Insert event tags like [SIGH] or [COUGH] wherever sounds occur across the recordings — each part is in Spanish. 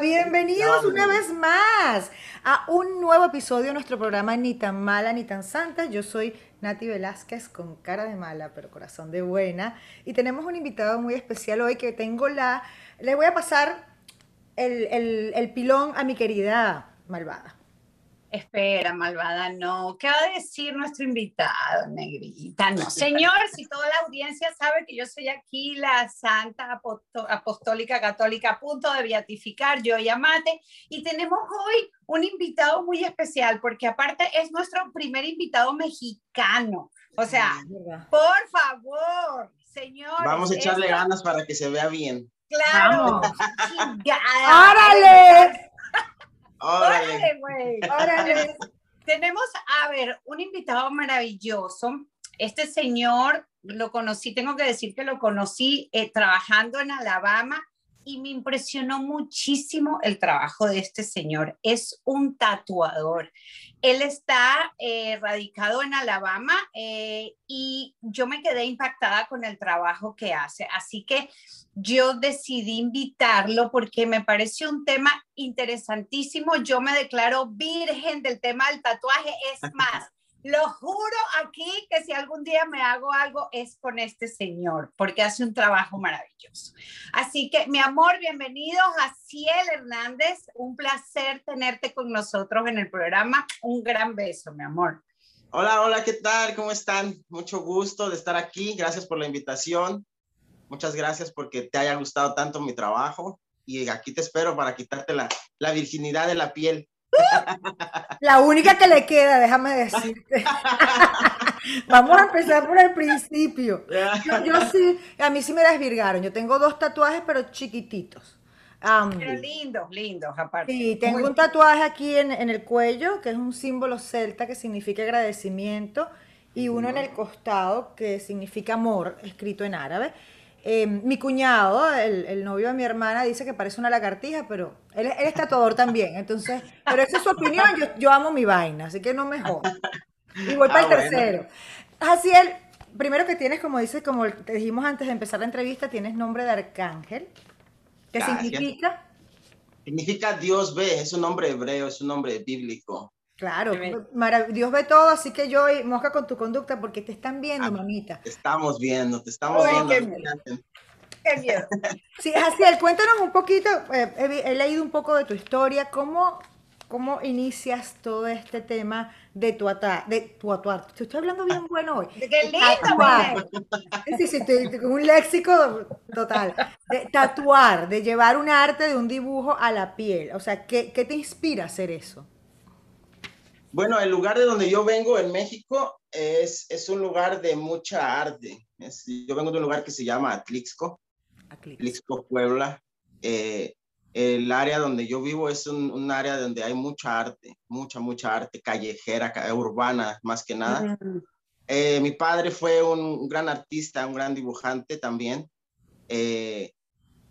Bienvenidos una vez más a un nuevo episodio de nuestro programa Ni tan mala ni tan santa. Yo soy Nati Velázquez con cara de mala pero corazón de buena. Y tenemos un invitado muy especial hoy que tengo la... Le voy a pasar el, el, el pilón a mi querida malvada. Espera, malvada, no. ¿Qué va a decir nuestro invitado, negrita? No, señor, si toda la audiencia sabe que yo soy aquí la Santa Apostólica Católica a punto de beatificar, yo y Amate, y tenemos hoy un invitado muy especial, porque aparte es nuestro primer invitado mexicano. O sea, por favor, señor. Vamos a echarle ganas para que se vea bien. Claro. ¡Árale! Órale, güey. Órale. [LAUGHS] Tenemos, a ver, un invitado maravilloso. Este señor lo conocí, tengo que decir que lo conocí eh, trabajando en Alabama y me impresionó muchísimo el trabajo de este señor. Es un tatuador. Él está eh, radicado en Alabama eh, y yo me quedé impactada con el trabajo que hace. Así que yo decidí invitarlo porque me pareció un tema interesantísimo. Yo me declaro virgen del tema del tatuaje. Es [LAUGHS] más, lo juro aquí que si algún día me hago algo es con este señor, porque hace un trabajo maravilloso. Así que, mi amor, bienvenido a Ciel Hernández. Un placer tenerte con nosotros en el programa. Un gran beso, mi amor. Hola, hola, ¿qué tal? ¿Cómo están? Mucho gusto de estar aquí. Gracias por la invitación. Muchas gracias porque te haya gustado tanto mi trabajo. Y aquí te espero para quitarte la, la virginidad de la piel. La única que le queda, déjame decirte. [LAUGHS] Vamos a empezar por el principio. Yo, [LAUGHS] sí, a mí sí me desvirgaron. Yo tengo dos tatuajes, pero chiquititos. pero lindos, lindos, aparte. Sí, tengo un tatuaje aquí en, en, el cuello, que es un símbolo celta que significa agradecimiento, y uno en el costado, que significa amor, escrito en árabe. Eh, mi cuñado, el, novio de mi hermana, dice que parece una lagartija, pero él, él es tatuador también. Entonces, pero esa es su opinión. Yo, amo mi vaina, así que no me jodas. Y voy para el ah, tercero. Así el primero que tienes, como dices, como te dijimos antes de empezar la entrevista, tienes nombre de arcángel. ¿Qué significa? Significa Dios ve, es un nombre hebreo, es un nombre bíblico. Claro, Dios ve todo, así que yo mosca con tu conducta porque te están viendo, ah, mamita. Te estamos viendo, te estamos viendo. Qué miedo. Sí, Jaciel, cuéntanos un poquito, eh, he, leído un poco de tu historia, ¿cómo, cómo inicias todo este tema de tu ata, de tu atuar? Te estoy hablando bien [LAUGHS] bueno hoy. ¡Qué lindo! Sí, sí, estoy un léxico total. De tatuar, de llevar un arte de un dibujo a la piel. O sea, ¿qué, qué te inspira a hacer eso? Bueno, el lugar de donde yo vengo en México es, es un lugar de mucha arte. yo vengo de un lugar que se llama Atlixco, Atlixco, Puebla. Eh, el área donde yo vivo es un, área donde hay mucha arte, mucha, mucha arte callejera, urbana, más que nada. Eh, mi padre fue un gran artista, un gran dibujante también, eh,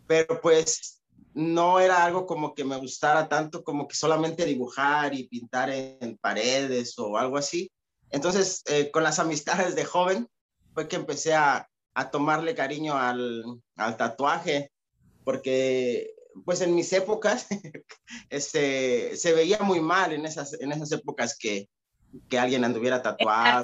pero pues no era algo como que me gustara tanto como que solamente dibujar y pintar en paredes o algo así. Entonces, eh, con las amistades de joven, fue que empecé a, tomarle cariño al, tatuaje, porque pues en mis épocas [LAUGHS] este, se veía muy mal en esas, en esas épocas que, que alguien anduviera tatuado.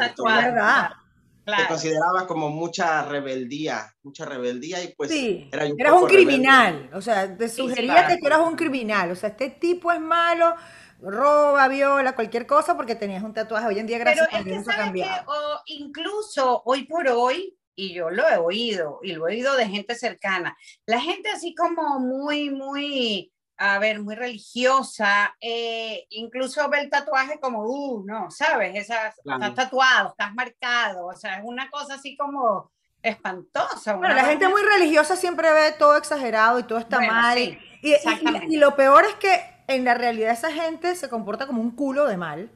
Tatuado, se consideraba como mucha rebeldía, mucha rebeldía y pues sí, era un eras un criminal, o sea, te sugería que eras un criminal, o sea, este tipo es malo, roba, viola, cualquier cosa porque tenías un tatuaje. Hoy en día, gracias a Dios, ha cambiado. o incluso hoy por hoy, y yo lo he oído, y lo he oído de gente cercana, la gente así como muy, muy a ver, muy religiosa, eh, incluso ve el tatuaje como, uh, no, ¿sabes? Estás tatuado, estás marcado, o sea, es una cosa así como espantosa. Bueno, la gente muy religiosa siempre ve todo exagerado y todo está mal. y, y, lo peor es que en la realidad esa gente se comporta como un culo de mal.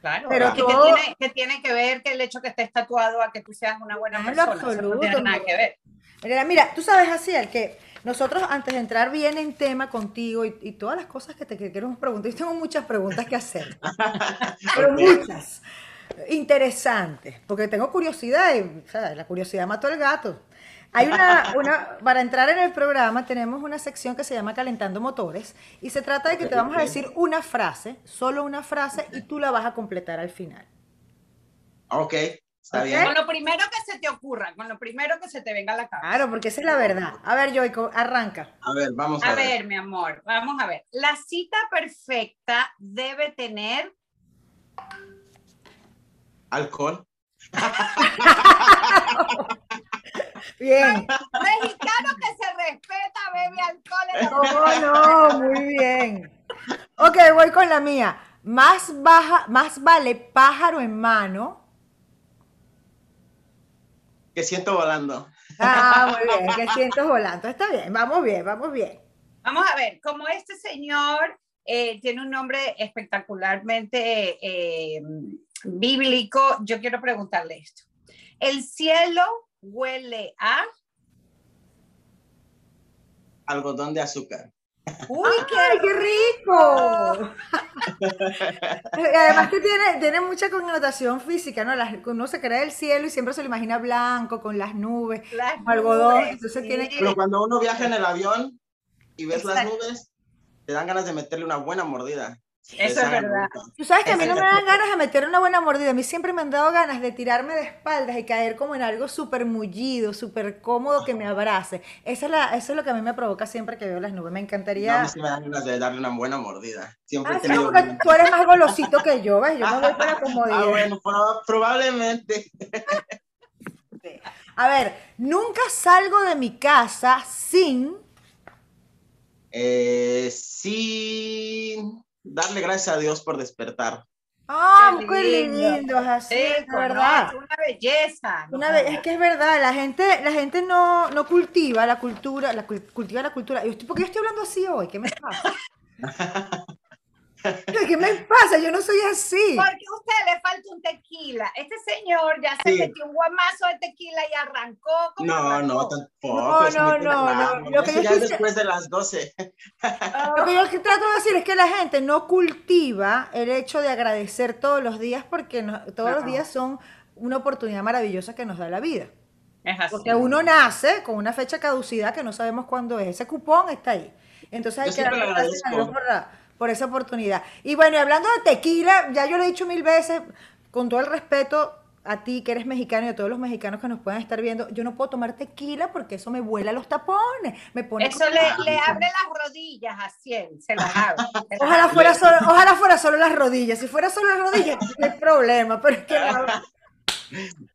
Claro, pero que, tiene, que, tiene, que ver que el hecho que estés tatuado a que tú seas una buena persona. no tiene nada que ver. Mira, mira, tú sabes así, el que nosotros, antes de entrar bien en tema contigo y, todas las cosas que te queremos preguntar, yo tengo muchas preguntas que hacer, [LAUGHS] pero muchas. Interesantes, porque tengo curiosidad y la curiosidad mató al gato. Hay una, una, para entrar en el programa tenemos una sección que se llama Calentando Motores y se trata de que te vamos a decir una frase, solo una frase y tú la vas a completar al final. Ok, está bien. Con lo primero que se te ocurra, con lo primero que se te venga a la cabeza. Claro, porque esa es la verdad. A ver, Joico, arranca. A ver, vamos a, a ver. A ver, mi amor, vamos a ver. La cita perfecta debe tener... Alcohol. [LAUGHS] Bien. Mexicano que se respeta, bebe alcohol. No, no, muy bien. Ok, voy con la mía. Más, baja, más vale pájaro en mano. Que siento volando. Ah, muy bien, que siento volando. Está bien, vamos bien, vamos bien. Vamos a ver, como este señor eh, tiene un nombre espectacularmente eh, bíblico, yo quiero preguntarle esto. El cielo huele a algodón de azúcar. ¡Uy, qué, qué rico! Además que tiene, tiene mucha connotación física, ¿no? uno se cree el cielo y siempre se lo imagina blanco, con las nubes, algodón. entonces tiene Pero cuando uno viaja en el avión y ves las nubes, te dan ganas de meterle una buena mordida. Eso es verdad. Tú sabes que a mí no me dan ganas de meter una buena mordida. A mí siempre me han dado ganas de tirarme de espaldas y caer como en algo súper mullido, súper cómodo que me abrace. Eso es, la, eso es lo que a mí me provoca siempre que veo las nubes. Me encantaría. No, a mí sí me dan ganas de darle una buena mordida. Siempre ah, sí, tú eres más golosito que yo, ¿ves? Yo no voy para [LAUGHS] comodidad. Ah, bueno, probablemente. A ver, nunca salgo de mi casa sin. Eh, sin darle gracias a Dios por despertar. ¡Ah, qué, lindo. es así, es verdad. Es una belleza. Una es que es verdad, la gente, la gente no, no cultiva la cultura, la, cultiva la cultura. ¿Por qué yo estoy hablando así hoy? ¿Qué me pasa? [LAUGHS] ¿Qué me pasa? Yo no soy así. Porque a usted le falta un tequila. Este señor ya se metió un guamazo de tequila y arrancó. no, no, tampoco. No, no, no, no. Lo que yo después de las 12. Lo que yo trato de decir es que la gente no cultiva el hecho de agradecer todos los días porque todos los días son una oportunidad maravillosa que nos da la vida. Es así. Porque uno nace con una fecha caducidad que no sabemos cuándo es. Ese cupón está ahí. Entonces hay que darle gracias a Dios por la por esa oportunidad. Y bueno, y hablando de tequila, ya yo lo he dicho mil veces, con todo el respeto a ti que eres mexicano y a todos los mexicanos que nos puedan estar viendo, yo no puedo tomar tequila porque eso me vuela los tapones, me pone Eso le, le, abre las rodillas a Cien, se las abre. [LAUGHS] ojalá, fuera solo, ojalá fuera solo las rodillas, si fuera solo las rodillas no hay problema, pero es que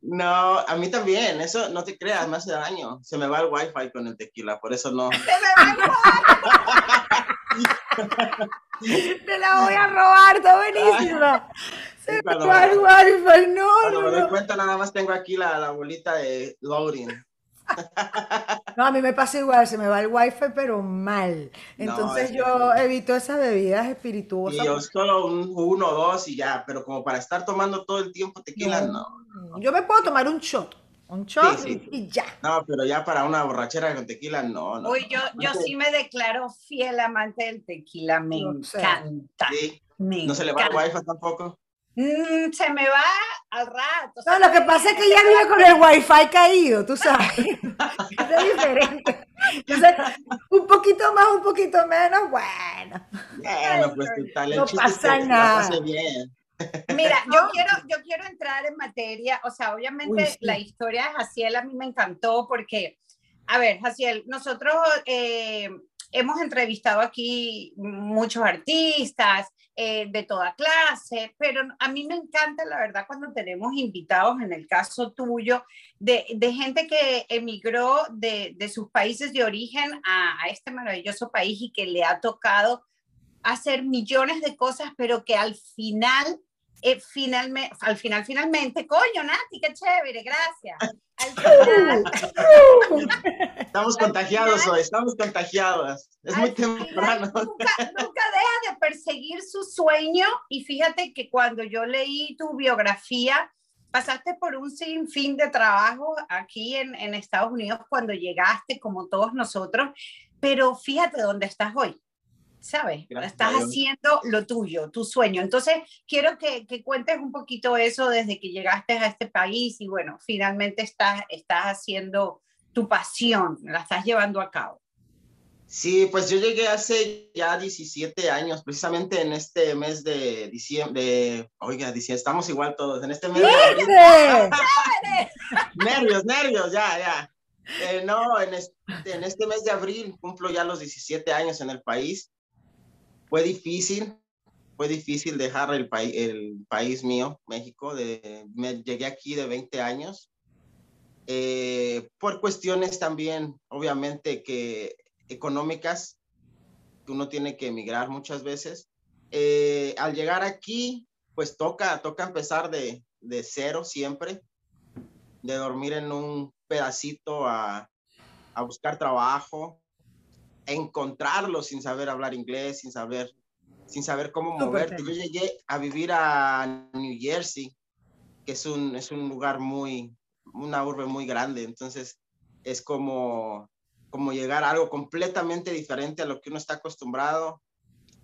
no, a mí también, eso no te creas, me hace daño. Se me va el wifi con el tequila, por eso no. [LAUGHS] Se me va el Te la voy a robar, está buenísima. Se me va el wifi, no, cuando me doy cuenta, nada más tengo aquí la, la bolita de loading. No, a mí me pasa igual, se me va el wifi, pero mal. Entonces yo evito esas bebidas espirituosas. Y yo solo un, uno o dos y ya, pero como para estar tomando todo el tiempo tequila, no. Yo me puedo tomar un shot. Un shot y ya. No, pero ya para una borrachera con tequila, no. no Uy, yo, yo sí me declaro fiel amante del tequila, me encanta. Sí. ¿No se le va el wifi tampoco? Mm, se me va al rato. No, lo que pasa es que ella vive con el wifi caído, tú sabes. [LAUGHS] es diferente. Entonces, un poquito más, un poquito menos, bueno. Bueno, pues tal, no pasa nada. bien. Mira, [LAUGHS] yo quiero, yo quiero entrar en materia, o sea, obviamente la historia de Jaciel a mí me encantó porque, a ver, Jaciel, nosotros eh, hemos entrevistado aquí muchos artistas eh, de toda clase, pero a mí me encanta, la verdad, cuando tenemos invitados, en el caso tuyo, de, de gente que emigró de, de, sus países de origen a, a este maravilloso país y que le ha tocado hacer millones de cosas, pero que al final eh, finalmente, al final, finalmente, coño, Nati, qué chévere, gracias. [LAUGHS] estamos contagiados hoy, estamos contagiados. Es muy temprano. Nunca, nunca deja de perseguir su sueño y fíjate que cuando yo leí tu biografía, pasaste por un sinfín de trabajo aquí en, en Estados Unidos cuando llegaste, como todos nosotros, pero fíjate dónde estás hoy. ¿Sabes? Estás haciendo lo tuyo, tu sueño. Entonces, quiero que, que, cuentes un poquito eso desde que llegaste a este país y bueno, finalmente estás, estás haciendo tu pasión, la estás llevando a cabo. Sí, pues yo llegué hace ya 17 años, precisamente en este mes de diciembre, oiga, estamos igual todos, en este mes de [LAUGHS] nervios, nervios, ya, ya. Eh, no, en este, en este mes de abril cumplo ya los 17 años en el país. Fue difícil, fue difícil dejar el, país el país mío, México. De, me llegué aquí de 20 años. Eh, por cuestiones también, obviamente, que económicas, que uno tiene que emigrar muchas veces. Eh, al llegar aquí, pues toca, toca empezar de, de cero siempre, de dormir en un pedacito a, a buscar trabajo, encontrarlo sin saber hablar inglés, sin saber, sin saber cómo moverte. Yo llegué a vivir a New Jersey, que es un, es un lugar muy, una urbe muy grande, entonces es como como llegar a algo completamente diferente a lo que uno está acostumbrado,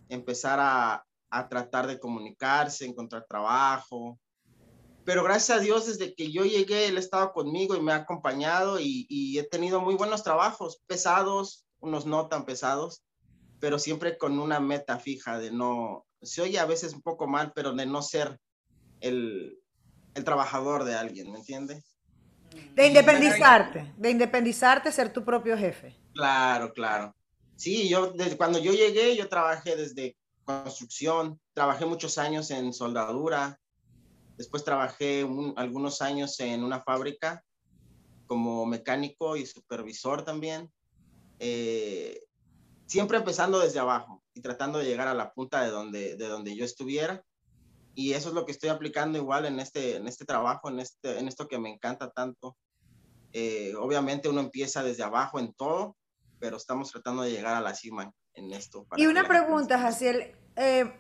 empezar a, a tratar de comunicarse, encontrar trabajo. Pero gracias a Dios, desde que yo llegué, Él ha estado conmigo y me ha acompañado y, y he tenido muy buenos trabajos, pesados, unos no tan pesados, pero siempre con una meta fija de no, se oye a veces un poco mal, pero de no ser el, el trabajador de alguien, ¿me entiendes? De independizarte, de independizarte, ser tu propio jefe. Claro, claro. Sí, yo desde cuando yo llegué, yo trabajé desde construcción, trabajé muchos años en soldadura, después trabajé algunos años en una fábrica como mecánico y supervisor también. Eh, siempre empezando desde abajo y tratando de llegar a la punta de donde, de donde yo estuviera y eso es lo que estoy aplicando igual en este, en este trabajo, en, este, en esto que me encanta tanto. Eh, obviamente uno empieza desde abajo en todo, pero estamos tratando de llegar a la cima en esto. y una pregunta, Jaciel, eh,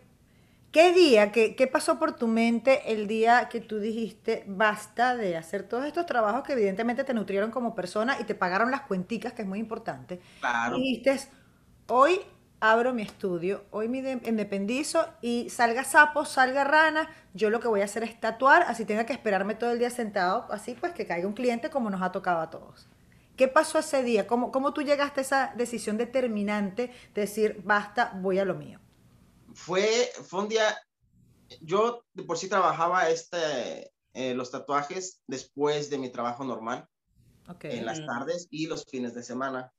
¿qué día, qué, qué, pasó por tu mente el día que tú dijiste basta de hacer todos estos trabajos que evidentemente te nutrieron como persona y te pagaron las cuenticas, que es muy importante? Claro. Y dijiste, hoy abro mi estudio, hoy me independizo y salga sapo, salga rana, yo lo que voy a hacer es tatuar, así tenga que esperarme todo el día sentado, así pues que caiga un cliente como nos ha tocado a todos. ¿Qué pasó ese día? ¿Cómo, cómo tú llegaste a esa decisión determinante de decir, basta, voy a lo mío? Fue, fue un día, yo de por sí trabajaba este, eh, los tatuajes después de mi trabajo normal, en las tardes y los fines de semana.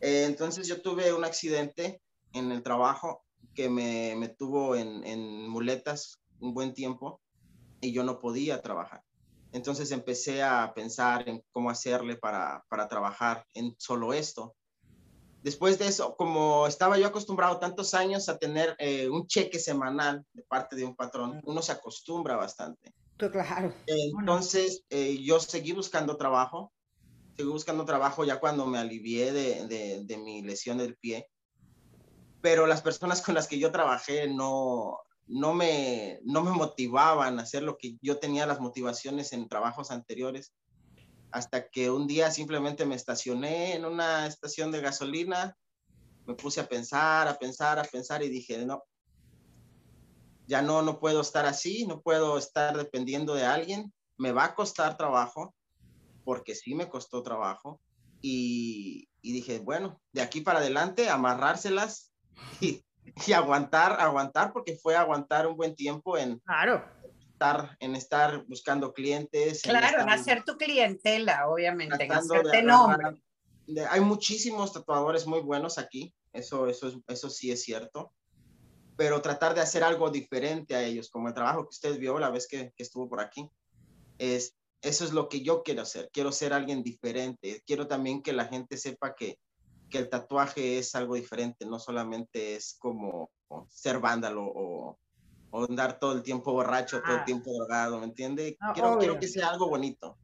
Eh, entonces yo tuve un accidente en el trabajo que me, me tuvo en, en, muletas un buen tiempo y yo no podía trabajar. Entonces empecé a pensar en cómo hacerle para, para trabajar en solo esto. Después de eso, como estaba yo acostumbrado tantos años a tener eh, un cheque semanal de parte de un patrón, uno se acostumbra bastante. Claro. Entonces, eh, yo seguí buscando trabajo, seguí buscando trabajo ya cuando me alivié de, de, de mi lesión del pie pero las personas con las que yo trabajé no, no, me, no me motivaban a hacer lo que yo tenía las motivaciones en trabajos anteriores, hasta que un día simplemente me estacioné en una estación de gasolina, me puse a pensar, a pensar, a pensar y dije, no, ya no, no puedo estar así, no puedo estar dependiendo de alguien, me va a costar trabajo, porque sí me costó trabajo, y, y dije, bueno, de aquí para adelante, amarrárselas [LAUGHS] y, aguantar, aguantar, porque fue aguantar un buen tiempo en, claro. Estar, en estar buscando clientes. Claro, en, hacer tu clientela, obviamente, en hacerte nombre. Hay muchísimos tatuadores muy buenos aquí, eso, eso, eso sí es cierto, pero tratar de hacer algo diferente a ellos, como el trabajo que usted vio la vez que, que estuvo por aquí, es, eso es lo que yo quiero hacer, quiero ser alguien diferente, quiero también que la gente sepa que que el tatuaje es algo diferente, no solamente es como ser vándalo o, andar todo el tiempo borracho, todo el tiempo drogado, ¿me entiende? quiero, quiero, que sea algo bonito.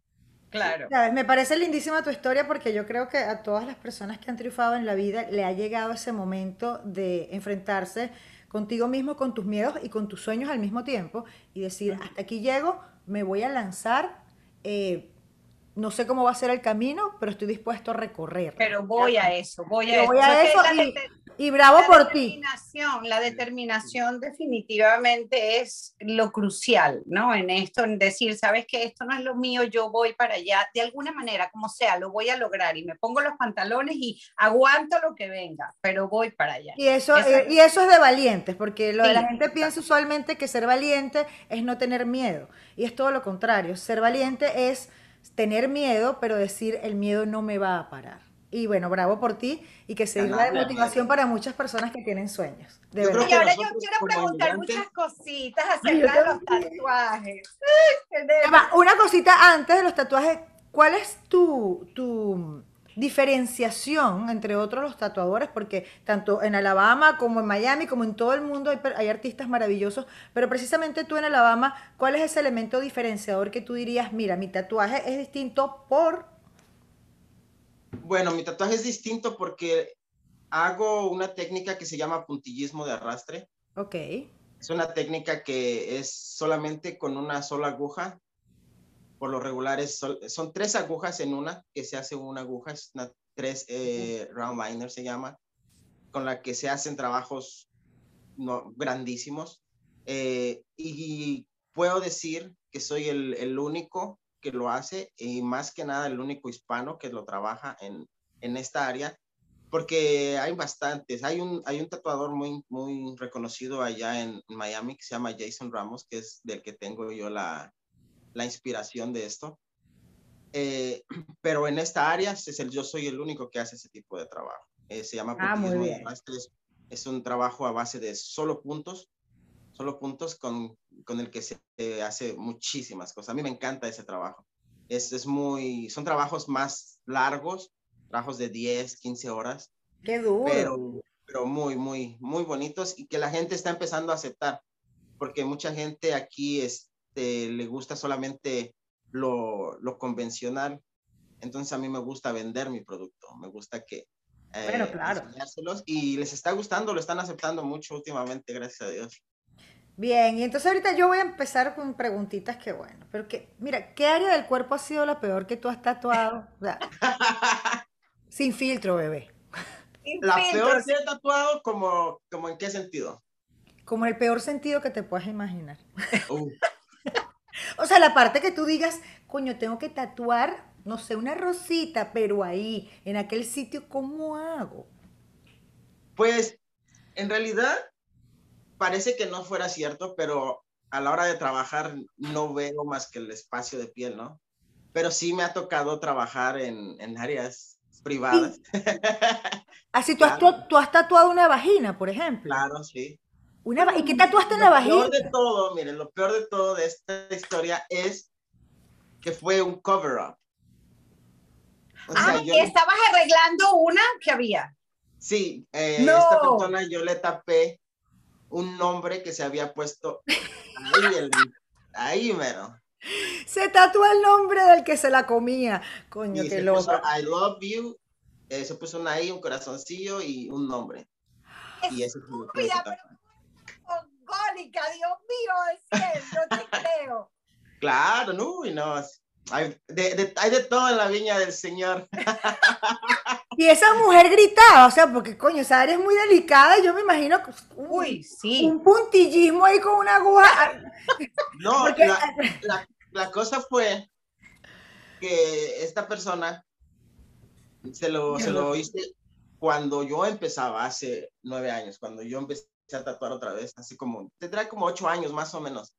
Claro. Me parece lindísima tu historia porque yo creo que a todas las personas que han triunfado en la vida le ha llegado ese momento de enfrentarse contigo mismo, con tus miedos y con tus sueños al mismo tiempo y decir, hasta aquí llego, me voy a lanzar. Eh, no sé cómo va a ser el camino, pero estoy dispuesto a recorrer. Pero voy a eso, voy a, eso. Voy a eso Y bravo por ti. La determinación definitivamente es lo crucial, ¿no? En esto, en decir, sabes que esto no es lo mío, yo voy para allá, de alguna manera, como sea, lo voy a lograr y me pongo los pantalones y aguanto lo que venga, pero voy para allá. Y eso, eh, y eso es de valientes, porque lo, la gente piensa usualmente que ser valiente es no tener miedo, y es todo lo contrario. Ser valiente es tener miedo, pero decir el miedo no me va a parar. Y bueno, bravo por ti y que sirva de motivación para muchas personas que tienen sueños. y ahora yo quiero preguntar muchas cositas acerca de los tatuajes. Una cosita antes de los tatuajes, ¿cuál es tu, tu diferenciación entre otros los tatuadores? Porque tanto en Alabama como en Miami, como en todo el mundo hay, hay artistas maravillosos, pero precisamente tú en Alabama, ¿cuál es ese elemento diferenciador que tú dirías, mira, mi tatuaje es distinto por bueno, mi tatuaje es distinto porque hago una técnica que se llama puntillismo de arrastre. Ok. Es una técnica que es solamente con una sola aguja. Por lo regular son tres agujas en una, que se hace una aguja, es una, tres eh, round liner se llama, con la que se hacen trabajos no, grandísimos. Eh, y puedo decir que soy el, el único que lo hace y más que nada el único hispano que lo trabaja en, en esta área, porque hay bastantes. Hay un, hay un tatuador muy, muy reconocido allá en Miami que se llama Jason Ramos, que es del que tengo yo la, la inspiración de esto. Eh, [CLEARS THROAT] pero en esta área es el, yo soy el único que hace ese tipo de trabajo. Eh, se llama ah, es, es un trabajo a base de solo puntos solo puntos con, con el que se hace muchísimas cosas. A mí me encanta ese trabajo. Es, es muy, son trabajos más largos, trabajos de 10, 15 horas. Qué duro. Pero, pero muy, muy, muy bonitos y que la gente está empezando a aceptar, porque mucha gente aquí este, le gusta solamente lo, lo convencional. Entonces a mí me gusta vender mi producto, me gusta que... Eh, bueno, claro. Y les está gustando, lo están aceptando mucho últimamente, gracias a Dios. Bien, y entonces ahorita yo voy a empezar con preguntitas que bueno, pero que, mira, ¿qué área del cuerpo ha sido la peor que tú has tatuado? [LAUGHS] sin filtro, bebé. la peor que he tatuado, como, como en qué sentido? Como el peor sentido que te puedas imaginar. [LAUGHS] o sea, la parte que tú digas, coño, tengo que tatuar, no sé, una rosita, pero ahí, en aquel sitio, ¿cómo hago? Pues, en realidad, parece que no fuera cierto, pero a la hora de trabajar no veo más que el espacio de piel, ¿no? Pero sí me ha tocado trabajar en, en áreas privadas. [LAUGHS] Así, ¿tú, has, tú, has, tatuado una vagina, por ejemplo. Claro, sí. Una, ¿Y qué tatuaste en la vagina? Lo peor de todo, miren, lo peor de todo de esta historia es que fue un cover-up. ah, estabas arreglando una que había. Sí, eh, esta persona yo le tapé un nombre que se había puesto ahí, el, ahí mero. Se tatuó el nombre del que se la comía. Coño, qué loco. I love you. Eh, se puso una I, un corazoncillo y un nombre. y eso Dios mío, es cierto, te [LAUGHS] creo. Claro, no, y no, hay de, hay de todo en la viña del Señor. [LAUGHS] Y esa mujer gritaba, o sea, porque coño, esa área es muy delicada y yo me imagino un, Uy, sí. un puntillismo ahí con una aguja. No, [LAUGHS] la, la, cosa fue que esta persona se lo, se lo hice cuando yo empezaba, hace nueve años, cuando yo empecé a tatuar otra vez, así como, tendrá como ocho años más o menos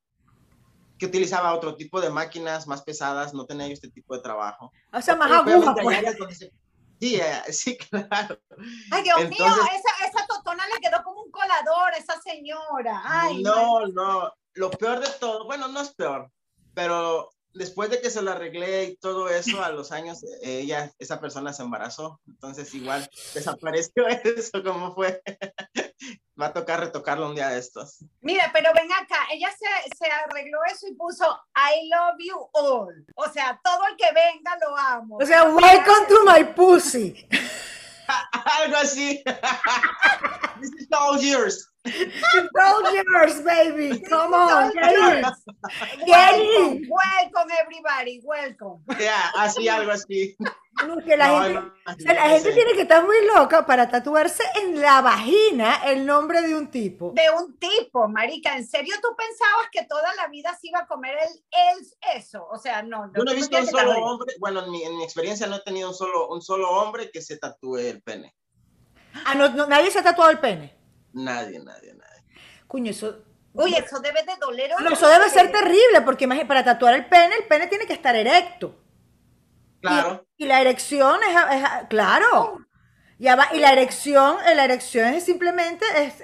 que utilizaba otro tipo de máquinas más pesadas, no tenía este tipo de trabajo. O sea, más agujas. Pues. [LAUGHS] sí, claro. Ay, Dios mío, esa, esa totona le quedó como un colador, esa señora. Ay, no, no, lo peor de todo, bueno, no es peor, pero después de que se lo arreglé y todo eso, a los años, ella, esa persona se embarazó. Entonces, igual desapareció [LAUGHS] eso, como fue. Va a tocar retocarlo un día de estos. Mira, pero ven acá, ella se, se, arregló eso y puso I love you all. O sea, todo el que venga lo amo. O sea, welcome to my pussy. [LAUGHS] Algo así. [LAUGHS] This is all yours. It's all yours, baby. Come on, get in. Welcome, everybody. Welcome. Yeah, así, algo así. la, gente, tiene que estar muy loca para tatuarse en la vagina el nombre de un tipo. De un tipo, marica. ¿En serio tú pensabas que toda la vida se iba a comer el, eso? O sea, no. Yo no he visto un solo hombre, bueno, en mi, en mi, experiencia no he tenido un solo, un solo hombre que se tatúe el pene. Ah, no, nadie se ha tatuado el pene. Nadie, nadie, nadie. Cuño, eso Uy, eso debe de doler. No, eso debe ser terrible, porque para tatuar el pene, el pene tiene que estar erecto. Claro. Y, la erección es, claro. Y, y la erección, la erección es simplemente es,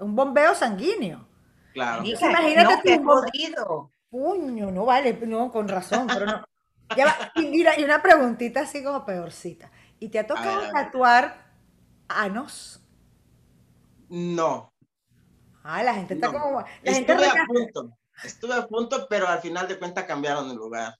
un bombeo sanguíneo. Claro. imagínate no, Puño, no vale, no, con razón, pero no. y mira, y una preguntita así como peorcita. ¿Y te ha tocado tatuar anos? No, Ah, la gente está como. estuve a punto, estuve a punto, pero al final de cuentas cambiaron de lugar.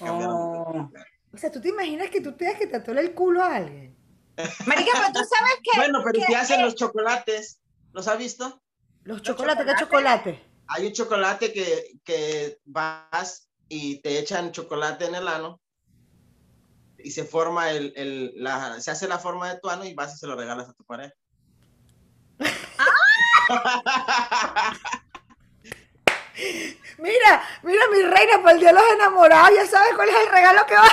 Oh. O sea, ¿tú te imaginas que tú tengas que tatuar el culo a alguien? [LAUGHS] Marica, pero tú sabes que. Bueno, pero si hacen los chocolates, ¿los has visto? Los chocolates, ¿qué chocolate? Hay un chocolate que, que vas y te echan chocolate en el ano y se forma el, el la, se hace la forma de tu ano y vas y se lo regalas a tu pareja. [LAUGHS] Mira, mira mi reina, por el día de los enamorados, ya sabes cuál es el regalo que va.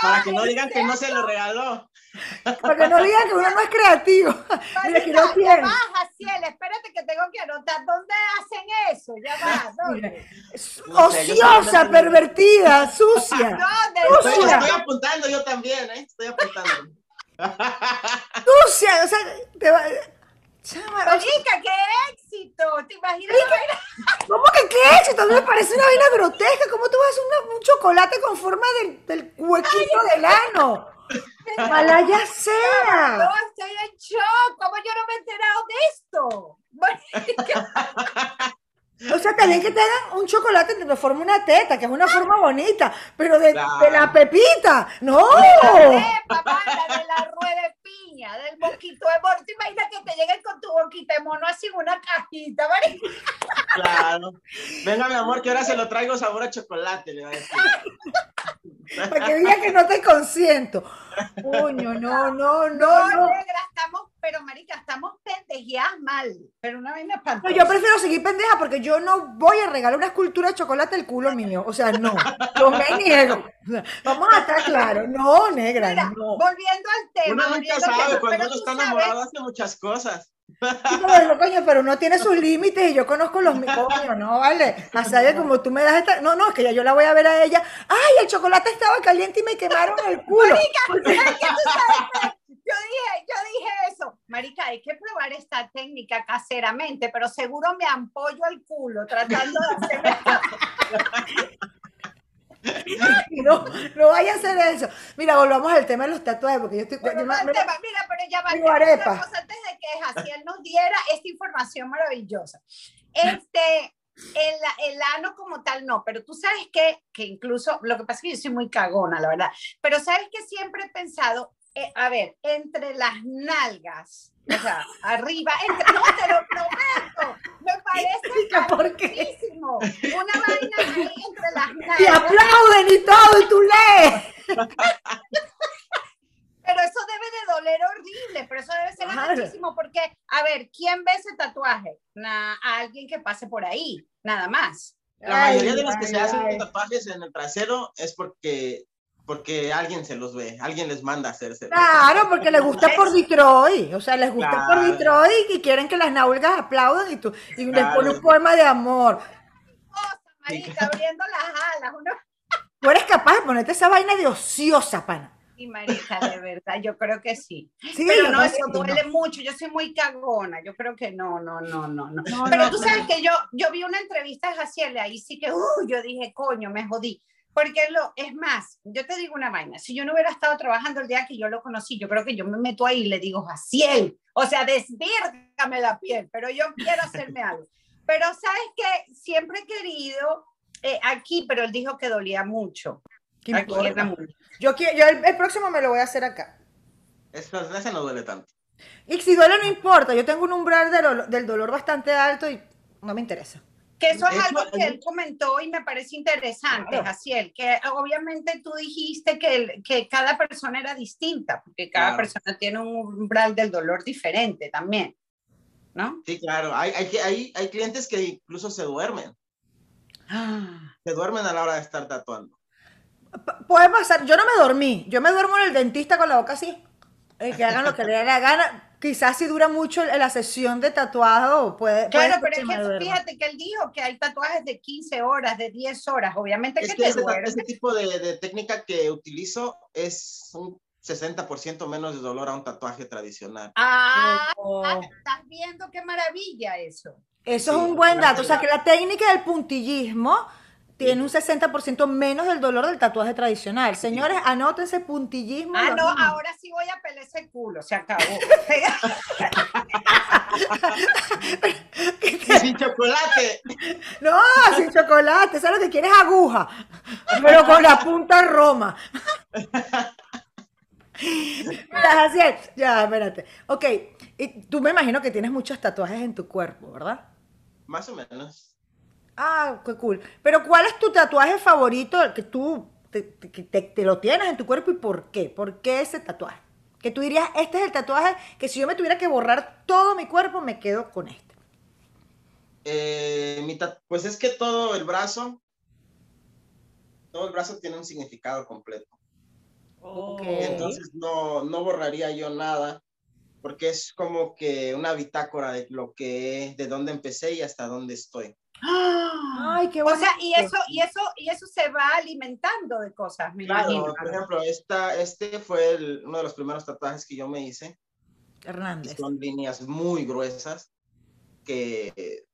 Para que no digan que no se lo regaló. Para que no digan que uno no es creativo. [LAUGHS] Mira, que no tiene. Baja, Ciel, espérate que tengo que anotar. ¿Dónde hacen eso? Ya va, ¿dónde? Ociosa, pervertida, sucia. ¿Dónde? Estoy, estoy apuntando yo también, ¿eh? Estoy apuntando. sucia, o sea, te va Chama, qué éxito. ¿Te imaginas? ¿Cómo que qué éxito? Mí me parece una vaina grotesca. ¿Cómo tú vas a hacer un chocolate con forma del, del huequito del ano? Malaya sea. No, estoy en shock. ¿Cómo yo no me he enterado de esto? O sea, también que te hagan un chocolate de forma una teta, que es una forma bonita, pero de, de la pepita, no. De, papá, de la rueda de piña, del boquito de mono. ¿Te imaginas que te lleguen con tu boquita de mono así en una cajita, ¿vale? Claro. Venga, mi amor, que ahora se lo traigo sabor a chocolate, le va a decir. [LAUGHS] Para que diga que no te consiento. Puño, no, no, no. No, no. negra, estamos pero marica, estamos pendejeadas mal, pero una vaina espantosa. yo prefiero seguir pendeja porque yo no voy a regalar una escultura de chocolate al culo mío, o sea, no, yo me niego. Vamos a estar claros, no, negra, no. Volviendo al tema. Uno nunca sabe, cuando uno está enamorado hace muchas cosas. No, coño, pero uno tiene sus límites y yo conozco los míos, no, vale. A como tú me das esta. No, no, es que ya yo la voy a ver a ella. ¡Ay, el chocolate estaba caliente y me quemaron el culo! Marica, [LAUGHS] yo dije, yo dije eso. Marica, hay que probar esta técnica caseramente, pero seguro me ampollo el culo tratando de hacer [LAUGHS] no, no vaya a hacer eso. Mira, volvamos al tema de los tatuajes, porque yo estoy. mira, pero ya va. Antes de que Jaciel nos diera esta información maravillosa. Este, el, el, ano como tal no, pero tú sabes que, que incluso, lo que pasa es que yo soy muy cagona, la verdad, pero sabes que siempre he pensado, eh, a ver, entre las nalgas, o sea, [LAUGHS] arriba, entre, no te lo prometo, me [LAUGHS] parece muchísimo. Una vaina ahí entre las [LAUGHS] nalgas. Y aplauden y todo, y tú lees. Pero eso debe de doler horrible, pero eso debe ser muchísimo porque, a ver, ¿quién ve ese tatuaje? alguien que pase por ahí, nada más. La mayoría de los que se hacen tatuajes en el trasero es porque porque alguien se los ve, alguien les manda a hacerse. Claro, porque les gusta por Detroit, o sea, les gusta por Detroit y quieren que las nalgas aplaudan y tú y les pones un poema de amor. Marita, abriendo las alas. Uno... Tú eres capaz de ponerte esa vaina de ociosa, pana. Sí, Marita, de verdad, yo creo que sí. sí pero no, eso duele mucho, yo soy muy cagona, yo creo que no, no, no, no, no. pero tú sabes que yo, yo vi una entrevista de Jaciel, ahí sí que, uh, yo dije, coño, me jodí porque lo, es más, yo te digo una vaina, si yo no hubiera estado trabajando el día que yo lo conocí, yo creo que yo me meto ahí y le digo, Jaciel, o sea, desvírgame la piel, pero yo quiero hacerme algo. Pero sabes que siempre he querido eh, aquí, pero él dijo que dolía mucho. Aquí Yo, yo el, próximo me lo voy a hacer acá. ese no duele tanto. Y si duele no importa, yo tengo un umbral del dolor bastante alto y no me interesa. Que eso es algo que él comentó y me parece interesante, Jaciel, que obviamente tú dijiste que, que cada persona era distinta, porque cada persona tiene un umbral del dolor diferente también, ¿no? Sí, claro. Hay, hay, hay, hay clientes que incluso se duermen. Ah. Se duermen a la hora de estar tatuando. Puede pasar, yo no me dormí, yo me duermo en el dentista con la boca así, eh, que hagan lo que le dé la gana quizás si dura mucho la sesión de tatuado, puede. Claro, pero es que fíjate que él dijo que hay tatuajes de 15 horas, de 10 horas, obviamente es que, ese, tipo de, técnica que utilizo es un 60% menos de dolor a un tatuaje tradicional. Ah, estás viendo qué maravilla eso. Eso es un buen dato, o sea que la técnica del puntillismo tiene un 60% menos del dolor del tatuaje tradicional. Señores, anótense puntillismo. Ah, no, ahora sí voy a pelar ese culo, se acabó. [LAUGHS] sin chocolate. No, sin chocolate, ¿sabes lo que quieres? Aguja, pero con la punta Roma. Así Ya, espérate. Ok, y tú me imagino que tienes muchos tatuajes en tu cuerpo, ¿verdad? Más o menos. Ah, qué cool. Pero ¿cuál es tu tatuaje favorito que tú te, lo tienes en tu cuerpo y por qué? ¿Por qué ese tatuaje? Que tú dirías, este es el tatuaje que si yo me tuviera que borrar todo mi cuerpo, me quedo con este. Eh, pues es que todo el brazo, todo el brazo tiene un significado completo. Entonces no, no borraría yo nada, porque es como que una bitácora de lo que, de dónde empecé y hasta dónde estoy. Ay, qué bueno. O sea, y eso, y eso, y eso se va alimentando de cosas, claro, Por ejemplo, esta, este fue uno de los primeros tatuajes que yo me hice. Hernández. Son líneas muy gruesas que,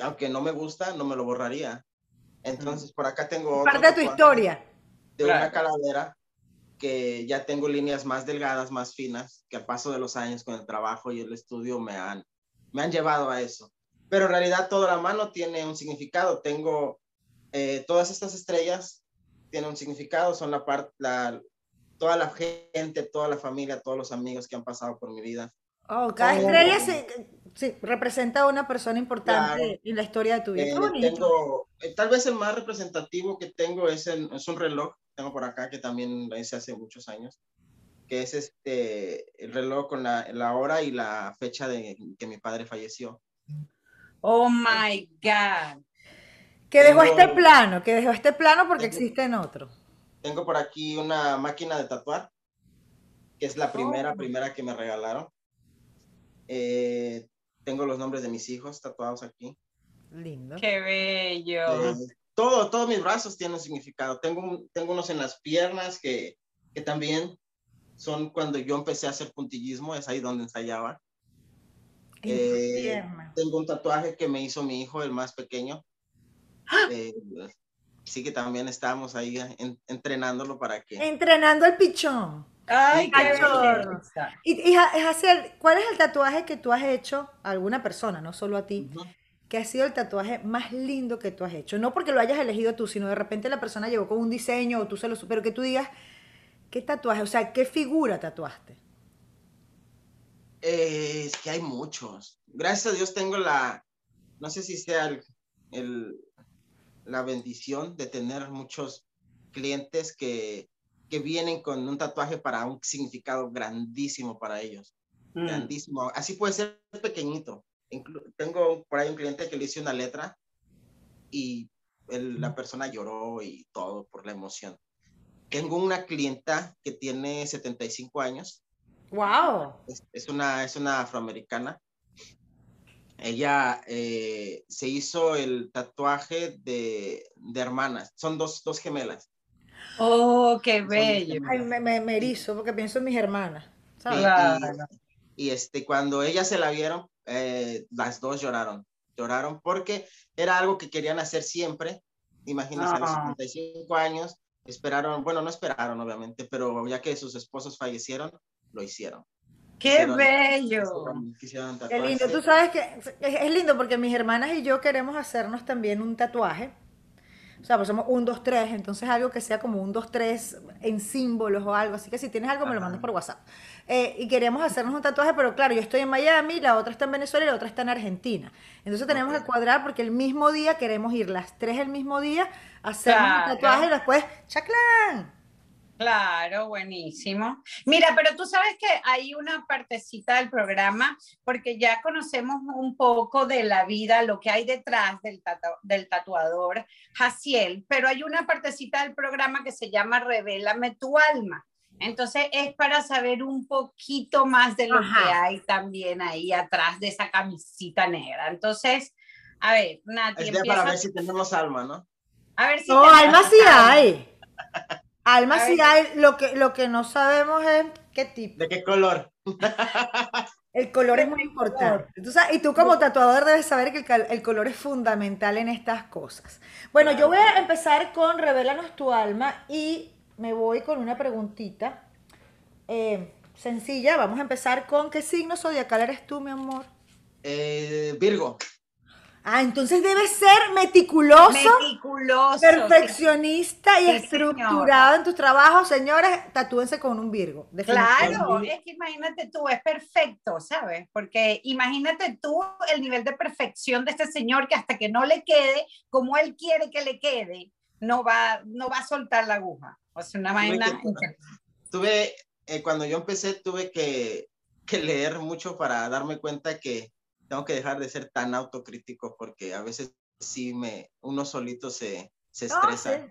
aunque no me gusta, no me lo borraría. Entonces, por acá tengo. Parte de tu historia. De una calavera que ya tengo líneas más delgadas, más finas, que al paso de los años con el trabajo y el estudio me han, me han llevado a eso pero en realidad toda la mano tiene un significado. Tengo eh, todas estas estrellas, tienen un significado, son la parte, la, toda la gente, toda la familia, todos los amigos que han pasado por mi vida. Oh, cada estrella sí, representa a una persona importante en la historia de tu vida. Eh, tengo, eh, tal vez el más representativo que tengo es, es un reloj, tengo por acá, que también lo hice hace muchos años, que es este, el reloj con la, la hora y la fecha de que mi padre falleció. Oh my God. Que dejó este plano, que dejó este plano porque existe en otro. Tengo por aquí una máquina de tatuar, que es la primera, oh. primera que me regalaron. Eh, tengo los nombres de mis hijos tatuados aquí. Lindo. Qué bello. Eh, todo, todos mis brazos tienen un significado. Tengo, tengo unos en las piernas que, que también son cuando yo empecé a hacer puntillismo, es ahí donde ensayaba. Eh, tengo un tatuaje que me hizo mi hijo, el más pequeño. ¡Ah! Eh, sí que también estamos ahí entrenándolo para que... Entrenando el pichón. Ay, qué Y, y ¿cuál es el tatuaje que tú has hecho a alguna persona, no solo a ti, que ha sido el tatuaje más lindo que tú has hecho? No porque lo hayas elegido tú, sino de repente la persona llegó con un diseño o tú se lo... Pero que tú digas, ¿qué tatuaje? O sea, ¿qué figura tatuaste? Eh, es que hay muchos. Gracias a Dios tengo la, no sé si sea el, la bendición de tener muchos clientes que, que, vienen con un tatuaje para un significado grandísimo para ellos. Mm. Grandísimo. Así puede ser pequeñito. tengo por ahí un cliente que le hice una letra y la persona lloró y todo por la emoción. Tengo una clienta que tiene 75 años Wow. Es, una, es una afroamericana. Ella eh, se hizo el tatuaje de, de hermanas. Son dos, dos, gemelas. Oh, qué bello. Ay, me, me, erizo porque pienso en mis hermanas. Y, este, cuando ellas se la vieron, eh, las dos lloraron. Lloraron porque era algo que querían hacer siempre. Imagínense, a los 75 ah. años, esperaron, bueno, no esperaron obviamente, pero ya que sus esposos fallecieron, lo hicieron. ¡Qué bello! Qué lindo. Tú sabes que es lindo porque mis hermanas y yo queremos hacernos también un tatuaje. O sea, pues somos un, dos, tres, entonces algo que sea como un, dos, tres en símbolos o algo. Así que si tienes algo, me lo mandas por WhatsApp. Eh, y queríamos hacernos un tatuaje, pero claro, yo estoy en Miami, la otra está en Venezuela y la otra está en Argentina. Entonces tenemos que cuadrar porque el mismo día queremos ir las tres el mismo día, hacer un tatuaje y después, ¡chaclán! Claro, buenísimo. Mira, pero tú sabes que hay una partecita del programa, porque ya conocemos un poco de la vida, lo que hay detrás del, del tatuador Jaciel, pero hay una partecita del programa que se llama Revélame tu alma. Entonces es para saber un poquito más de lo que hay también ahí atrás de esa camisita negra. Entonces, a ver, Nati. Es para ver si tenemos alma, ¿no? A ver si. No, alma sí hay. [LAUGHS] Alma sí hay, lo que, lo que no sabemos es qué tipo. ¿De qué color? [LAUGHS] El color es muy importante. y tú como tatuador debes saber que el, color es fundamental en estas cosas. Bueno, yo voy a empezar con Revelanos tu alma y me voy con una preguntita eh, sencilla. Vamos a empezar con ¿qué signo zodiacal eres tú, mi amor? Eh, Virgo. Ah, entonces debe ser meticuloso, meticuloso perfeccionista y estructurado en tus trabajos. Señores, tatúense con un Virgo. Claro, es que imagínate tú, es perfecto, ¿sabes? Porque imagínate tú el nivel de perfección de este señor que hasta que no le quede como él quiere que le quede, no va, no va a soltar la aguja. O sea, una vaina. Tuve, eh, cuando yo empecé, tuve que, que leer mucho para darme cuenta que tengo que dejar de ser tan autocrítico porque a veces sí me, uno solito se, se estresa.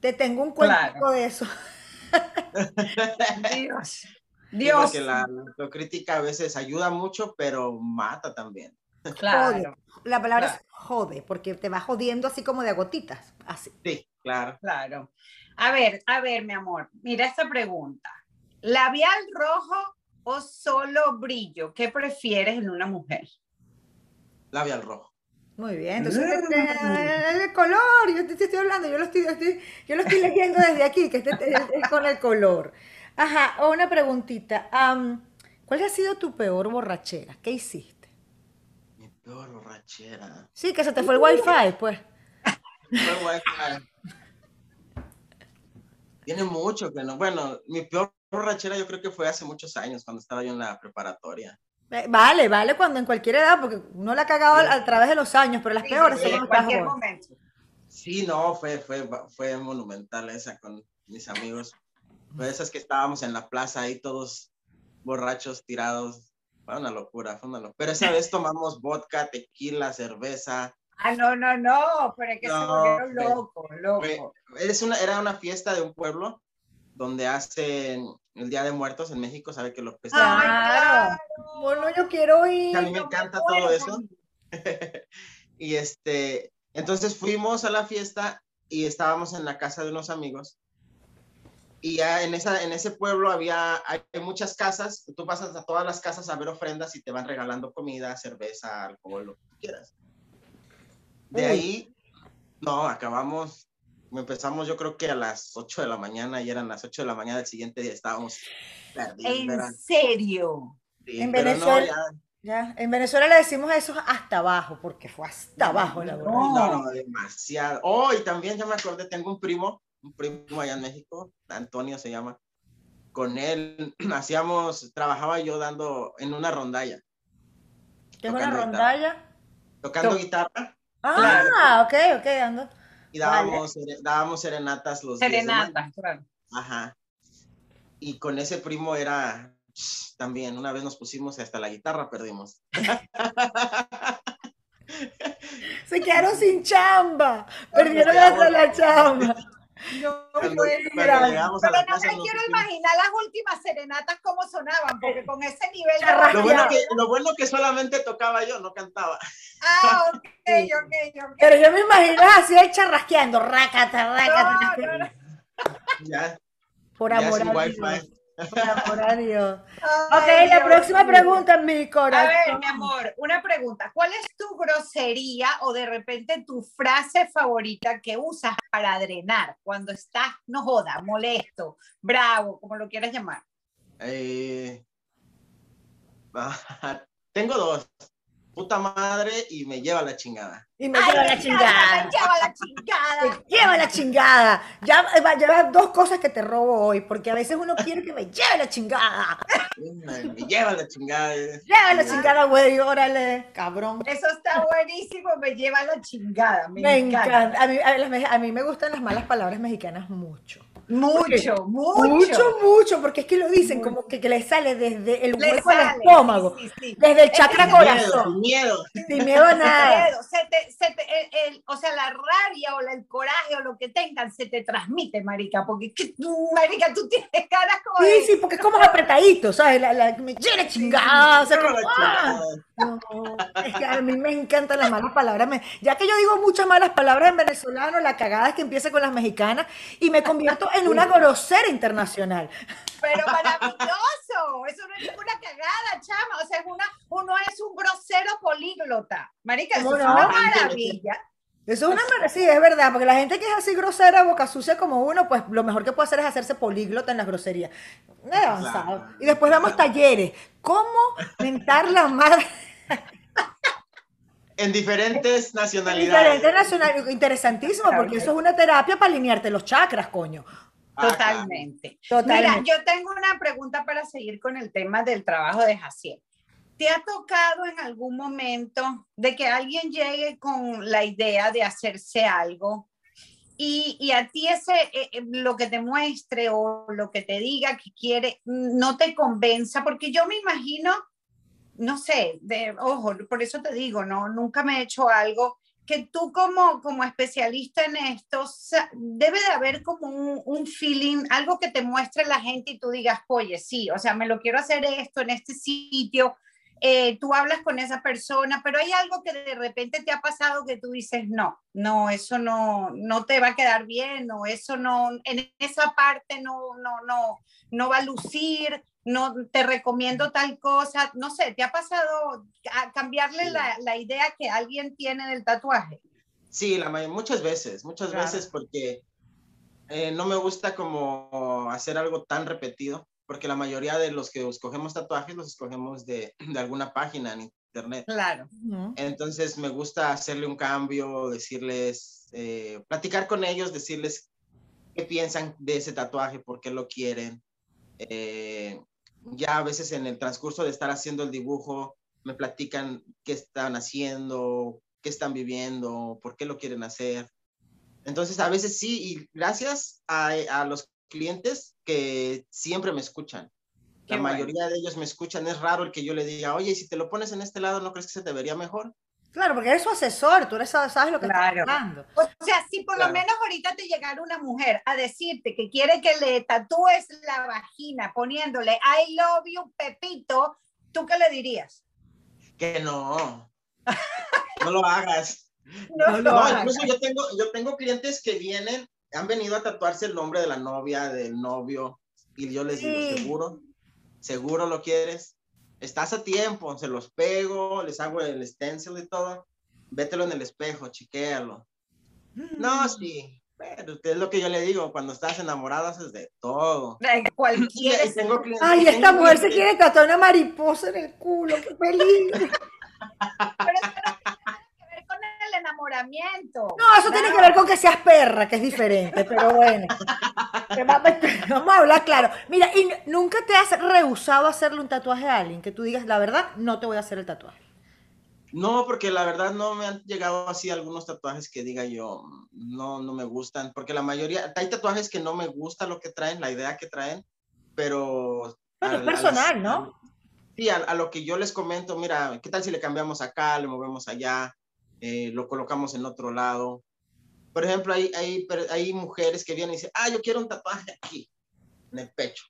Te tengo un cuento de eso. [LAUGHS] Dios. Dios. porque la autocrítica a veces ayuda mucho, pero mata también. Claro. La palabra es jode, porque te va jodiendo así como de gotitas. Así. Sí, claro. Claro. A ver, a ver, mi amor, mira esta pregunta. ¿Labial rojo o solo brillo? ¿Qué prefieres en una mujer? Labial rojo. Muy bien, entonces mm. el color, yo te, estoy hablando, yo lo estoy, yo lo estoy leyendo desde aquí, que este, es, con el color. Ajá, una preguntita. ¿Cuál ha sido tu peor borrachera? ¿Qué hiciste? Mi peor borrachera. Sí, que se te fue el wifi, pues. Fue el wifi. Tiene mucho que no. Bueno, mi peor borrachera yo creo que fue hace muchos años, cuando estaba yo en la preparatoria. Eh, vale, vale, cuando en cualquier edad, porque uno la ha cagado a, través de los años, pero las peores son en cualquier momento. Sí, no, fue, fue, fue monumental esa con mis amigos. Fue esas que estábamos en la plaza ahí todos borrachos, tirados. Fue una locura, fue una locura. Pero esa vez tomamos vodka, tequila, cerveza. Ah, no, no, no, pero es que se volvieron locos, loco. una, era una fiesta de un pueblo donde hacen el Día de Muertos en México, sabe que los festejan. claro. Bueno, yo quiero ir. A mí me encanta todo eso. [LAUGHS] y este, entonces fuimos a la fiesta y estábamos en la casa de unos amigos. Y ya en, esa, en ese pueblo había hay muchas casas, tú pasas a todas las casas a ver ofrendas y te van regalando comida, cerveza, alcohol, lo que quieras. De ahí, no, acabamos empezamos yo creo que a las 8 de la mañana y eran las 8 de la mañana del siguiente día estábamos ¿En serio? en Venezuela. ya, en Venezuela le decimos eso hasta abajo, porque fue hasta abajo la verdad. No, no, demasiado. Oh, y también ya me acordé, tengo un primo, un primo allá en México, Antonio se llama. Con él [CLEARS THROAT] hacíamos, trabajaba yo dando en una rondalla. ¿Qué es una rondalla? Tocando guitarra. Ah, ok, ok, ando. Y dábamos, dábamos serenatas los Serenatas, claro. Ajá. Y con ese primo era también, una vez nos pusimos hasta la guitarra perdimos. [LAUGHS] Se quedaron sin chamba. Perdieron hasta la chamba. No, pero no me quiero imaginar las últimas serenatas cómo sonaban, porque con ese nivel de lo bueno, que, lo bueno que solamente tocaba yo, no cantaba. Ah, [LAUGHS] ok, ok, ok. Pero yo me imagino así el charrasqueando, rácata, rácata. Ya. Por amor a Dios. Por amor a Dios. ok, la próxima pregunta, mi corazón. A ver, mi amor, una pregunta. ¿Cuál es tu grosería o de repente tu frase favorita que usas para drenar cuando estás, no joda, molesto, bravo, como lo quieras llamar? Eh, [LAUGHS] tengo dos. Puta madre y me lleva la chingada. Y me lleva la chingada. Me lleva la chingada. Me lleva la chingada. [LAUGHS] Ya eh, va a llevar dos cosas que te robo hoy, porque a veces uno quiere que me lleve la chingada. Me lleva la chingada. Lleva la chingada, güey, órale, cabrón. Eso está buenísimo, me lleva la chingada. Me, encanta. A, mí, a mí me gustan las malas palabras mexicanas mucho. Mucho, mucho. Mucho, mucho, porque es que lo dicen como que, que, le sale desde el hueco al estómago, desde el chakra corazón. Sin miedo. Sin miedo a [LAUGHS] nada. Se te, se te, el, o sea, la rabia o el coraje o lo que tengan se te transmite, marica, porque, marica, tú tienes caras como... Sí, sí, porque es como apretadito, ¿sabes? La, la, me llena chingada, o sea, como, ¡ah! No, es que a mí me encantan las malas palabras. ya que yo digo muchas malas palabras en venezolano, la cagada es que empieza con las mexicanas y me convierto en una grosera internacional. Pero maravilloso, eso no es ninguna cagada, chama, o sea, una, uno es un grosero políglota. Marica, eso es una maravilla. Eso es una maravilla, sí, es verdad, porque la gente que es así grosera, boca sucia como uno, pues lo mejor que puede hacer es hacerse políglota en las groserías. avanzado. Y después damos talleres. ¿Cómo mentar la madre? En diferentes nacionalidades. Diferentes nacionalidades. Interesantísimo, porque eso es una terapia para alinearte los chakras, coño. Totalmente. Mira, yo tengo una pregunta para seguir con el tema del trabajo de Jaciel. ¿Te ha tocado en algún momento de que alguien llegue con la idea de hacerse algo y, y a ti ese, eh, eh, lo que te muestre o lo que te diga que quiere no te convenza? Porque yo me imagino, no sé, de, ojo, por eso te digo, no, nunca me he hecho algo que tú como, como especialista en esto, debe de haber como un, feeling, algo que te muestre la gente y tú digas, oye, sí, o sea, me lo quiero hacer esto en este sitio, eh, tú hablas con esa persona, pero hay algo que de repente te ha pasado que tú dices, no, no, eso no, no te va a quedar bien, o eso no, en esa parte no, no, no, no va a lucir, no te recomiendo tal cosa, no sé, ¿te ha pasado a cambiarle la, la, idea que alguien tiene del tatuaje? Sí, la muchas veces, muchas veces porque eh, no me gusta como hacer algo tan repetido, porque la mayoría de los que escogemos tatuajes los escogemos de, [CLEARS THROAT] de alguna página en internet. Claro. Entonces me gusta hacerle un cambio, decirles, eh, platicar con ellos, decirles qué piensan de ese tatuaje, por qué lo quieren. Eh, ya a veces en el transcurso de estar haciendo el dibujo, me platican qué están haciendo, qué están viviendo, por qué lo quieren hacer. Entonces, a veces sí, y gracias a, a los clientes que siempre me escuchan. La mayoría de ellos me escuchan. Es raro el que yo le diga, oye, si te lo pones en este lado, ¿no crees que se te vería mejor? Claro, porque eres su asesor, tú eres, sabes lo que claro. está hablando. O sea, si por lo menos ahorita te llegara una mujer a decirte que quiere que le tatúes la vagina poniéndole I love you, Pepito, ¿tú qué le dirías? Que no. [LAUGHS] no lo hagas. No, no, incluso yo tengo, yo tengo clientes que vienen, han venido a tatuarse el nombre de la novia, del novio, y yo les digo, ¿seguro? ¿Seguro lo quieres? Estás a tiempo, se los pego, les hago el stencil y todo, vételo en el espejo, chiquéalo. No, mm. sí, pero es lo que yo le digo, cuando estás enamorado haces de todo. Cualquiera. Ay, esta mujer se quiere tatuar una mariposa en el culo, qué peligro. pero eso el enamoramiento. No, eso tiene que ver con que seas perra, que es diferente, pero bueno. [LAUGHS] Vamos a hablar claro. Mira, ¿y nunca te has rehusado a hacerle un tatuaje a alguien? Que tú digas, la verdad, no te voy a hacer el tatuaje. No, porque la verdad no me han llegado así algunos tatuajes que diga yo, no, no me gustan, porque la mayoría, hay tatuajes que no me gusta lo que traen, la idea que traen, pero... Pero es personal, ¿no? Sí, a, lo que yo les comento, mira, ¿qué tal si le cambiamos acá, le movemos allá, eh, lo colocamos en otro lado? Por ejemplo, hay, hay, hay mujeres que vienen y dicen, ah, yo quiero un tatuaje aquí, en el pecho.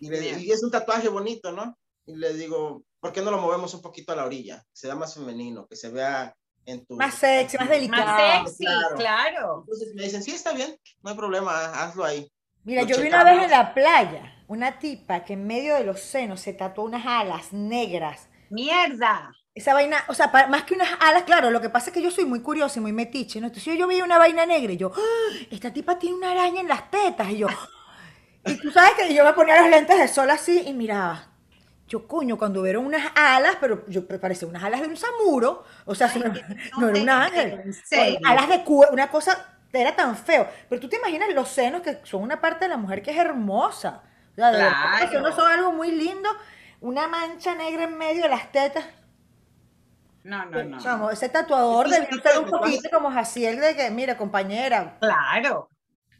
Y, es un tatuaje bonito, ¿no? Y le digo, ¿por qué no lo movemos un poquito a la orilla? Que sea más femenino, que se vea en tu... Más sexy, más delicado. Más sexy, claro. Entonces me dicen, sí, está bien, no hay problema, hazlo ahí. Mira, yo vi una vez en la playa una tipa que en medio de los senos se tatuó unas alas negras. ¡Mierda! Esa vaina, o sea, más que unas alas, claro, lo que pasa es que yo soy muy curiosa y muy metiche, ¿no? Entonces yo, yo vi una vaina negra y yo, ¡Ah! esta tipa tiene una araña en las tetas, y yo, y tú sabes que yo me ponía los lentes de sol así y miraba. yo, coño, cuando vieron unas alas, pero yo parece unas alas de un samuro, o sea, [LAUGHS] no, era un ángel, alas de una cosa, era tan feo. Pero tú te imaginas los senos que son una parte de la mujer que es hermosa. O sea, claro. los senos son algo muy lindo, una mancha negra en medio de las tetas. No, no, no. ese tatuador debe ser un poquito como Jaciel de que, mira, compañera. Claro.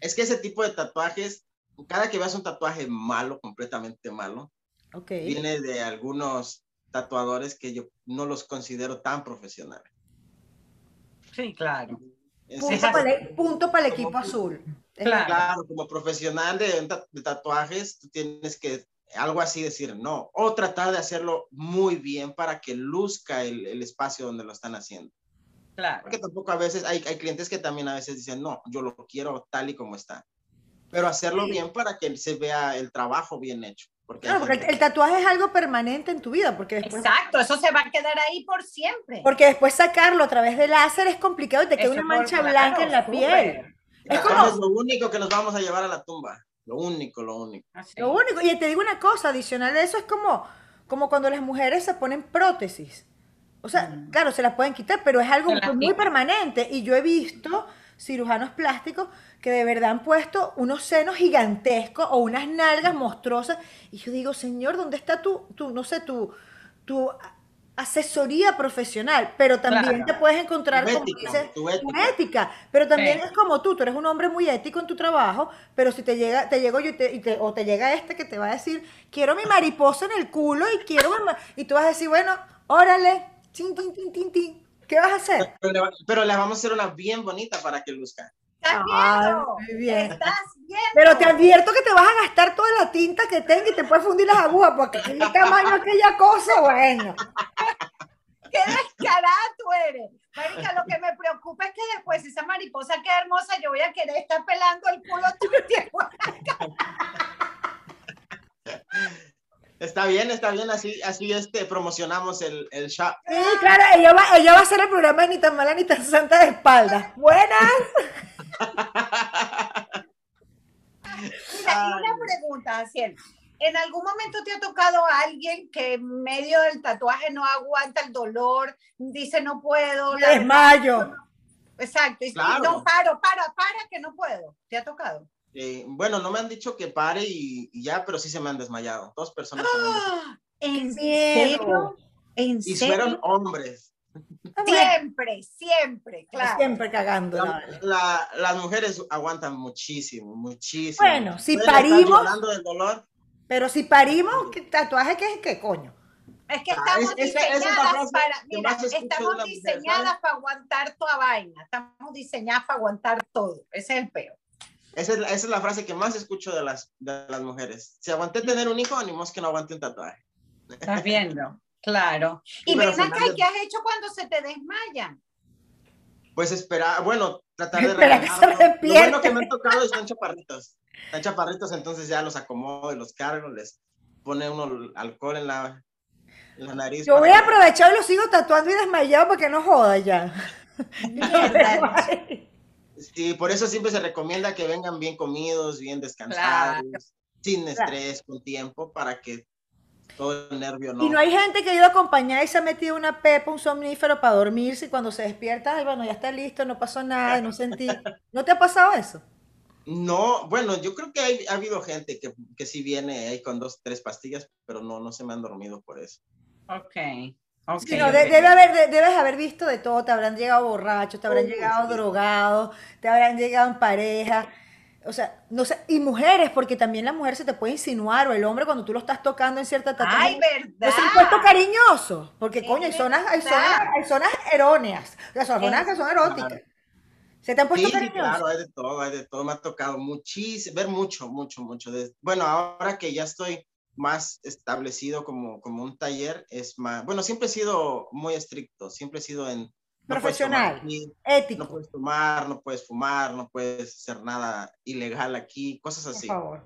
Es que ese tipo de tatuajes, cada que veas un tatuaje malo, completamente malo, Viene de algunos tatuadores que yo no los considero tan profesionales. Sí, claro. punto, para el, equipo azul. Claro. como profesional de, tatuajes, tú tienes que algo así decir no, o tratar de hacerlo muy bien para que luzca el, espacio donde lo están haciendo. Claro. Porque tampoco a veces hay, hay, clientes que también a veces dicen, no, yo lo quiero tal y como está. Pero hacerlo bien para que se vea el trabajo bien hecho. Porque, el, tatuaje es algo permanente en tu vida. Porque Exacto, eso se va a quedar ahí por siempre. Porque después sacarlo a través del láser es complicado y te queda una mancha blanca en la piel. Es como lo único que nos vamos a llevar a la tumba. Lo único, lo único. Lo único. Y te digo una cosa adicional de eso, es como, como cuando las mujeres se ponen prótesis. O sea, mm. claro, se las pueden quitar, pero es algo muy permanente. Y yo he visto cirujanos plásticos que de verdad han puesto unos senos gigantescos o unas nalgas monstruosas. Y yo digo, Señor, ¿dónde está tu, tu no sé, tu, tu asesoría profesional? Pero también te puedes encontrar con tu, ética. Pero también es como tú, tú eres un hombre muy ético en tu trabajo, pero si te llega, te llego yo y te, o te llega este que te va a decir, quiero mi mariposa en el culo y quiero y tú vas a decir, bueno, órale, tin, tin, tin, tin, tin. ¿Qué vas a hacer? Pero, le, vamos a hacer una bien bonita para que luzca. Estás viendo, estás viendo. Pero te advierto que te vas a gastar toda la tinta que tenga y te puedes fundir las agujas porque qué tamaño aquella cosa, bueno. [LAUGHS] Qué descarada tú eres. Marica, lo que me preocupa es que después esa mariposa queda hermosa, yo voy a querer estar pelando el culo tiempo. [LAUGHS] Está bien, está bien, así, así este, promocionamos el, el shop. Sí, claro, ella va, ella va a hacer el programa de ni tan mala ni tan santa de espalda. Buenas. [LAUGHS] Mira, una pregunta, Aciel. ¿En algún momento te ha tocado a alguien que en medio del tatuaje no aguanta el dolor, dice no puedo? Desmayo. Exacto, y no paro, para, para, que no puedo. ¿Te ha tocado? Eh, bueno, no me han dicho que pare y, ya, pero sí se me han desmayado. Dos personas. ¡Ah! [GASPS] ¿En serio? ¿En y fueron hombres. Siempre, siempre, claro. Siempre cagando. las mujeres aguantan muchísimo, muchísimo. Bueno, si parimos. Del dolor. Pero si parimos, ¿qué tatuaje qué es qué coño? Es que ah, estamos diseñadas para, mira, estamos diseñadas para aguantar toda vaina, estamos diseñadas para aguantar todo, ese es el peor. Esa es, la, frase que más escucho de las, de las mujeres. Si aguanté tener un hijo, ni que no aguante un tatuaje. Estás viendo, claro. Y ven acá, ¿qué has hecho cuando se te desmayan? Pues esperar, bueno, tratar de. Lo bueno que me han tocado están chaparritos. Están chaparritos, entonces ya los acomodo y los cargo, les pone uno alcohol en la, en la nariz. Yo voy a aprovechar y los sigo tatuando y desmayado para que no joda ya. [LAUGHS] Mierda. Sí, por eso siempre se recomienda que vengan bien comidos, bien descansados, sin estrés, con tiempo, para que todo el nervio no. Y no hay gente que ha ido a acompañar y se ha metido una pepa, un somnífero para dormirse y cuando se despierta, ay, bueno, ya está listo, no pasó nada, no sentí. [LAUGHS] ¿No te ha pasado eso? No, bueno, yo creo que ha habido gente que, que sí viene ahí con dos, tres pastillas, pero no, no se me han dormido por eso. Ok debe haber, debes haber visto de todo, te habrán llegado borrachos, te habrán llegado drogados, te habrán llegado en pareja, o sea, no sé, y mujeres, porque también la mujer se te puede insinuar, o el hombre cuando tú lo estás tocando en cierta. ¡Ay, verdad! Se puesto cariñoso, porque coño, hay zonas, hay zonas, hay zonas erróneas, o sea, zonas que son eróticas. ¿Se te han puesto sí, claro, hay de todo, hay de todo, me ha tocado muchísimo, ver mucho, mucho, mucho. De, bueno, ahora que ya estoy más establecido como, como un taller es más, bueno, siempre he sido muy estricto, siempre he sido en... Profesional, ético. No puedes tomar, no puedes fumar, no puedes hacer nada ilegal aquí, cosas así. Por favor.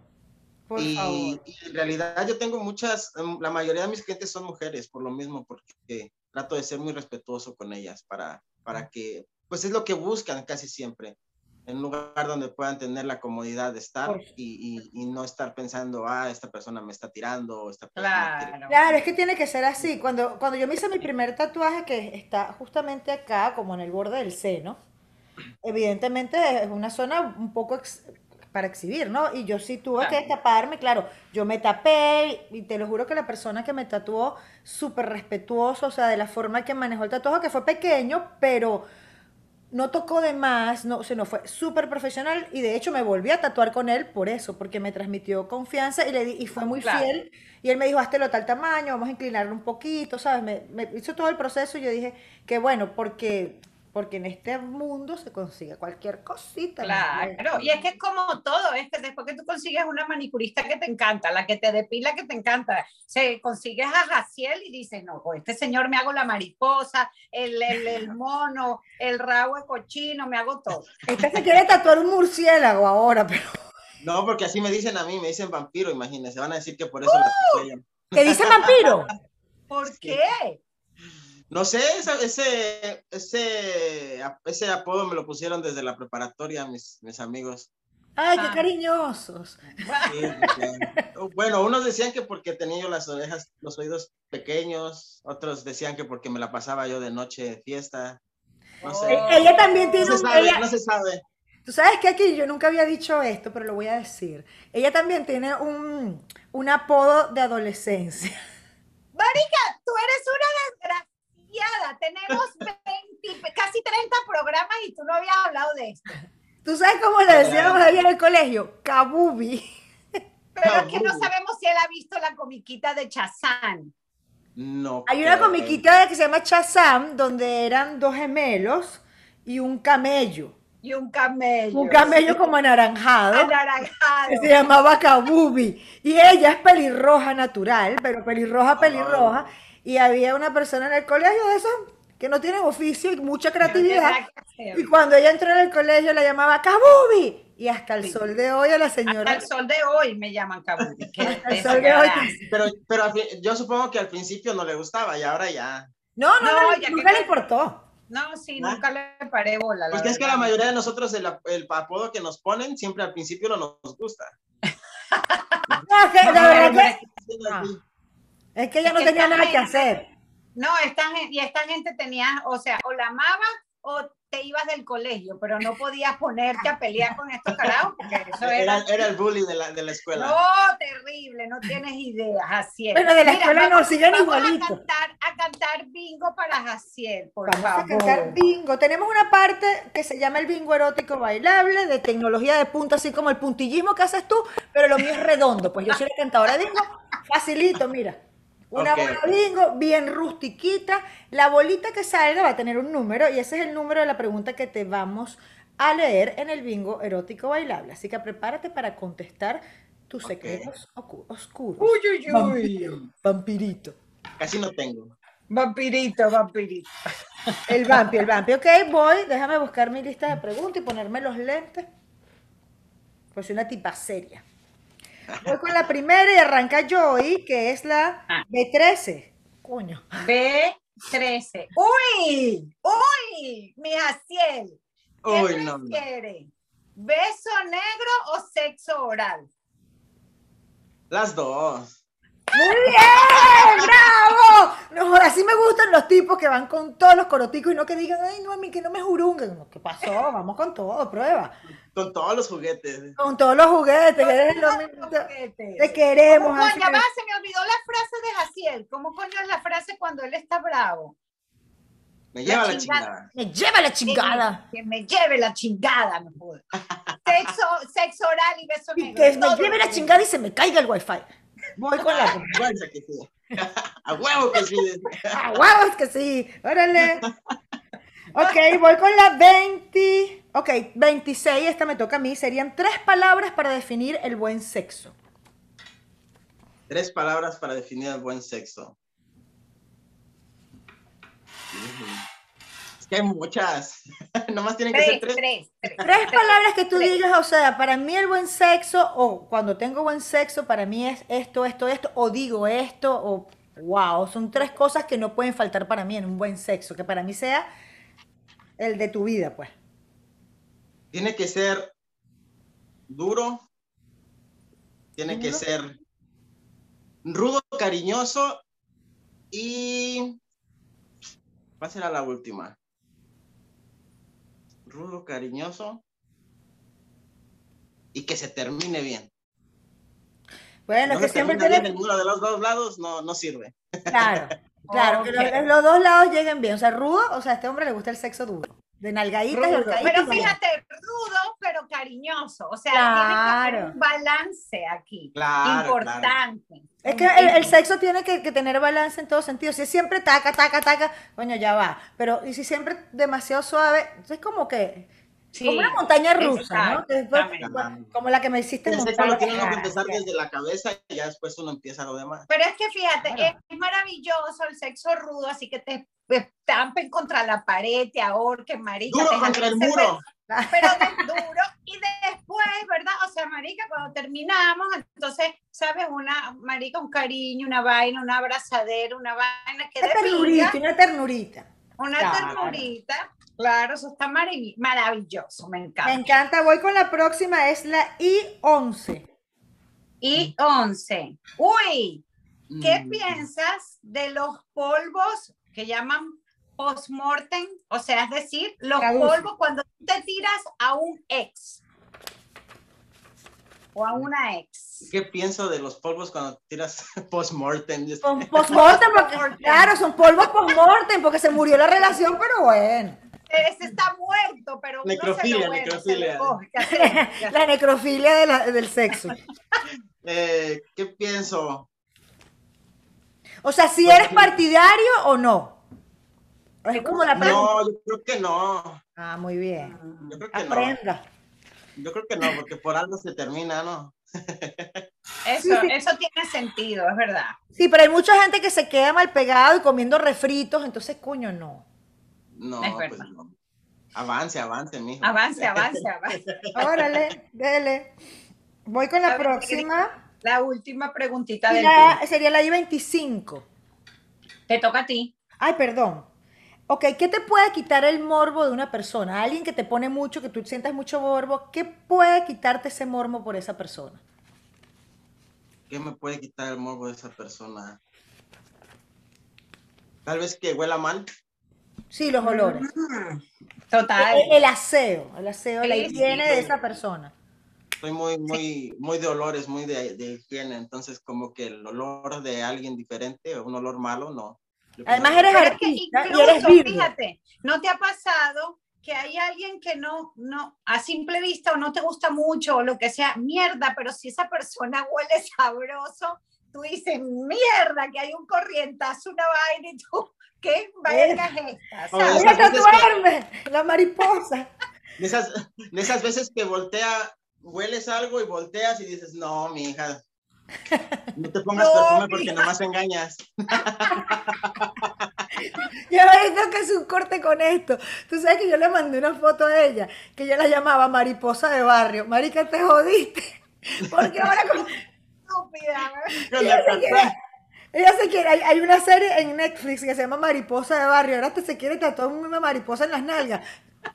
Por y, favor. y, en realidad yo tengo muchas, em, la mayoría de mis clientes son mujeres, por lo mismo, porque trato de ser muy respetuoso con ellas para, para que, pues es lo que buscan casi siempre en un lugar donde puedan tener la comodidad de estar y, y, no estar pensando, ah, esta persona me está tirando, esta persona claro. claro, es que tiene que ser así. Cuando, cuando yo me hice mi primer tatuaje, que está justamente acá, como en el borde del seno, evidentemente es una zona un poco para exhibir, ¿no? Y yo sí tuve que taparme, claro, yo me tapé y te lo juro que la persona que me tatuó, súper respetuoso, o sea, de la forma que manejó el tatuaje, que fue pequeño, pero no tocó de más, no, se fue súper profesional y de hecho me volví a tatuar con él por eso, porque me transmitió confianza y, le y fue muy fiel. Y él me dijo, hazte lo tal tamaño, vamos a inclinarlo un poquito, ¿sabes? Me, me hizo todo el proceso y yo dije que bueno, porque porque en este mundo se consigue cualquier cosita. Claro, y es que es como todo, es que después que tú consigues una manicurista que te encanta, la que te depila que te encanta, se consigues a Jaciel y dices, no, pues este señor me hago la mariposa, el, el, el mono, el rabo de cochino, me hago todo. Este se quiere tatuar un murciélago ahora, pero... No, porque así me dicen a mí, me dicen vampiro, imagínense, van a decir que por eso ¡Uh! ¿Te dicen vampiro? [LAUGHS] ¿Por qué? No sé, ese, ese, ese, apodo me lo pusieron desde la preparatoria mis, mis amigos. ¡Ay, qué ah. cariñosos! bueno, unos decían que porque tenía yo las orejas, los oídos pequeños, otros decían que porque me la pasaba yo de noche de fiesta. No sé. E-, ella también tiene no se sabe, no se sabe. Tú sabes que aquí yo nunca había dicho esto, pero lo voy a decir. Ella también tiene un, un apodo de adolescencia. Marica, tú eres una tenemos [LAUGHS] casi 30 programas y tú no habías hablado de esto. ¿Tú sabes cómo le decíamos ahí en el colegio? Kabubi. Pero es que no sabemos si él ha visto la comiquita de Chazán. No. Hay una comiquita que se llama Chazán, donde eran dos gemelos y un camello. Y un camello. Un camello como anaranjado. Anaranjado. Que se llamaba Kabubi. Y ella es pelirroja natural, pero pelirroja, pelirroja y había una persona en el colegio de esos que no tienen oficio y mucha creatividad. Y cuando ella entró en el colegio la llamaba Kabubi. Y hasta el sol de hoy a la señora. Hasta el sol de hoy me llaman Kabubi. [LAUGHS] el sol de hoy. Pero, pero yo supongo que al principio no le gustaba y ahora ya. No, no, no, nunca le importó. No, sí, nunca le paré bola. Porque es que la mayoría de nosotros el, el, apodo que nos ponen siempre al principio no nos gusta. [LAUGHS] no, que, la verdad que... Es que ella no tenía nada que hacer. No, esta, y esta gente tenía, o sea, o la amaba o te ibas del colegio, pero no podías ponerte a pelear con estos carajos, porque eso era... Era, el bully de la, de la, escuela. No, terrible, no tienes ideas, Jaciel. Bueno, de la escuela no, siguen igualito. A cantar, a cantar bingo para Jaciel, por vamos favor. a cantar bingo. Tenemos una parte que se llama el bingo erótico bailable, de tecnología de punta, así como el puntillismo que haces tú, pero lo mío es redondo, pues yo soy la cantadora de bingo, facilito, mira. Una bola bingo bien rustiquita. La bolita que salga va a tener un número y ese es el número de la pregunta que te vamos a leer en el bingo erótico bailable. Así que prepárate para contestar tus secretos oscuros. Uy, uy, uy. Vampirito. Casi no tengo. Vampirito, vampirito. El vampi, el vampi. Ok, voy. Déjame buscar mi lista de preguntas y ponerme los lentes. Pues soy una tipa seria. Voy con la primera y arranca Joy, que es la ah. B13. Coño. B13. ¡Uy! ¡Uy! Mi Jaciel. ¿Qué Uy, no, quiere? ¿Beso negro o sexo oral? Las dos. ¡Muy bien! ¡Bravo! No, así me gustan los tipos que van con todos los coroticos y no que digan, ay, no, a mí que no me jurunguen. ¿Qué pasó? Vamos con todo, prueba. Con todos los juguetes. Con todos los juguetes. Eres los juguetes. Te queremos. ¿Cómo coño, va, se me olvidó la frase de Jaciel. ¿Cómo coño es la frase cuando él está bravo? Me lleva la, chingada. Me lleva la chingada. Que, me lleve la chingada, mejor. sexo, sexo oral y beso negro. Que me lleve la chingada y se me caiga el wifi. Voy con la confianza que sí. [LAUGHS] A huevos que sí. A huevos que sí. Órale. Ok, voy con la 20. Ok, 26, esta me toca a mí. Serían tres palabras para definir el buen sexo. Tres palabras para definir el buen sexo. Es que hay muchas. Nomás tienen que ser tres. Tres, tres. [LAUGHS] palabras que tú digas, o sea, para mí el buen sexo, o cuando tengo buen sexo, para mí es esto, esto, esto, o digo esto, o wow, son tres cosas que no pueden faltar para mí en un buen sexo, que para mí sea el de tu vida, pues. Tiene que ser duro, tiene que ser rudo, cariñoso y... ¿Cuál será la última? Rudo, cariñoso y que se termine bien. Bueno, que siempre tiene... Bien, uno de los dos lados no, no sirve. Claro, [LAUGHS] claro, que los, dos lados lleguen bien. O sea, rudo, o sea, a este hombre le gusta el sexo duro. De nalgaditas y Pero fíjate, rudo, pero cariñoso. O sea, tiene que haber un balance aquí. Claro, Importante. Es que el, sexo tiene que, tener balance en todos sentidos. Si es siempre taca, taca, taca, coño, ya va. Pero y si siempre demasiado suave, es como que como una montaña rusa, ¿no? como la que me hiciste el sexo lo tiene que empezar desde la cabeza y ya después uno empieza lo demás. Pero es que fíjate, es maravilloso el sexo rudo, así que te estampen contra la pared, te ahorquen, marica. Duro contra el muro. Pero [LAUGHS] de duro. Y después, ¿verdad? O sea, marica, cuando terminamos, entonces, ¿sabes? Una, marica, un cariño, una vaina, una abrazadera, una vaina que Una ternurita, una ternurita. Una ternurita Claro, eso está maravilloso, me encanta. Me encanta, voy con la próxima, es la I11. I11. Uy, ¿qué mm. piensas de los polvos que llaman postmortem? O sea, es decir, los polvos cuando te tiras a un ex o a una ex. ¿Qué pienso de los polvos cuando tiras [LAUGHS] postmortem? Postmortem, porque, [LAUGHS] claro, son polvos postmortem porque se murió la relación, pero bueno ese está muerto, pero necrofilia, necrofilia. la necrofilia del sexo. [LAUGHS] Eh, ¿Qué pienso? O sea, si eres partidario o no. Es como la No, yo creo que no. Ah, muy bien. Yo creo que Aprenda. Yo creo que no, porque por algo se termina, ¿no? Eso, eso tiene sentido, es verdad. Sí, pero hay mucha gente que se queda mal pegado y comiendo refritos, entonces, coño, no. No, pues no. Avance, avance, mijo. Avance, avance, [LAUGHS] avance. Órale, dele. Voy con la, próxima. La última preguntita del Sería la I-25. Te toca a ti. Ay, perdón. Ok, ¿qué te puede quitar el morbo de una persona? Alguien que te pone mucho, que tú sientas mucho morbo, ¿qué puede quitarte ese morbo por esa persona? ¿Qué me puede quitar el morbo de esa persona? Tal vez que huela mal. Sí, los olores. Total. El, aseo, el aseo, la higiene de esa persona. Soy muy, muy, muy de olores, muy de, higiene, entonces como que el olor de alguien diferente un olor malo, no. Además eres artista y eres Fíjate, ¿no te ha pasado que hay alguien que no, no, a simple vista o no te gusta mucho o lo que sea, mierda, pero si esa persona huele sabroso, tú dices, mierda, que hay un corrientazo, una vaina y tú ¿Qué vergas es esta? duerme! La mariposa. [LAUGHS] De esas, de esas veces que voltea, hueles algo y volteas y dices, no, mi hija, no te pongas perfume porque nomás engañas. [LAUGHS] Yo visto que es un corte con esto. Tú sabes que yo le mandé una foto a ella, que yo la llamaba mariposa de barrio. Marica, te jodiste. [LAUGHS] Porque ahora con... Estúpida. Ella se quiere, hay, una serie en Netflix que se llama Mariposa de Barrio. Ahora te se quiere tatuar una mariposa en las nalgas.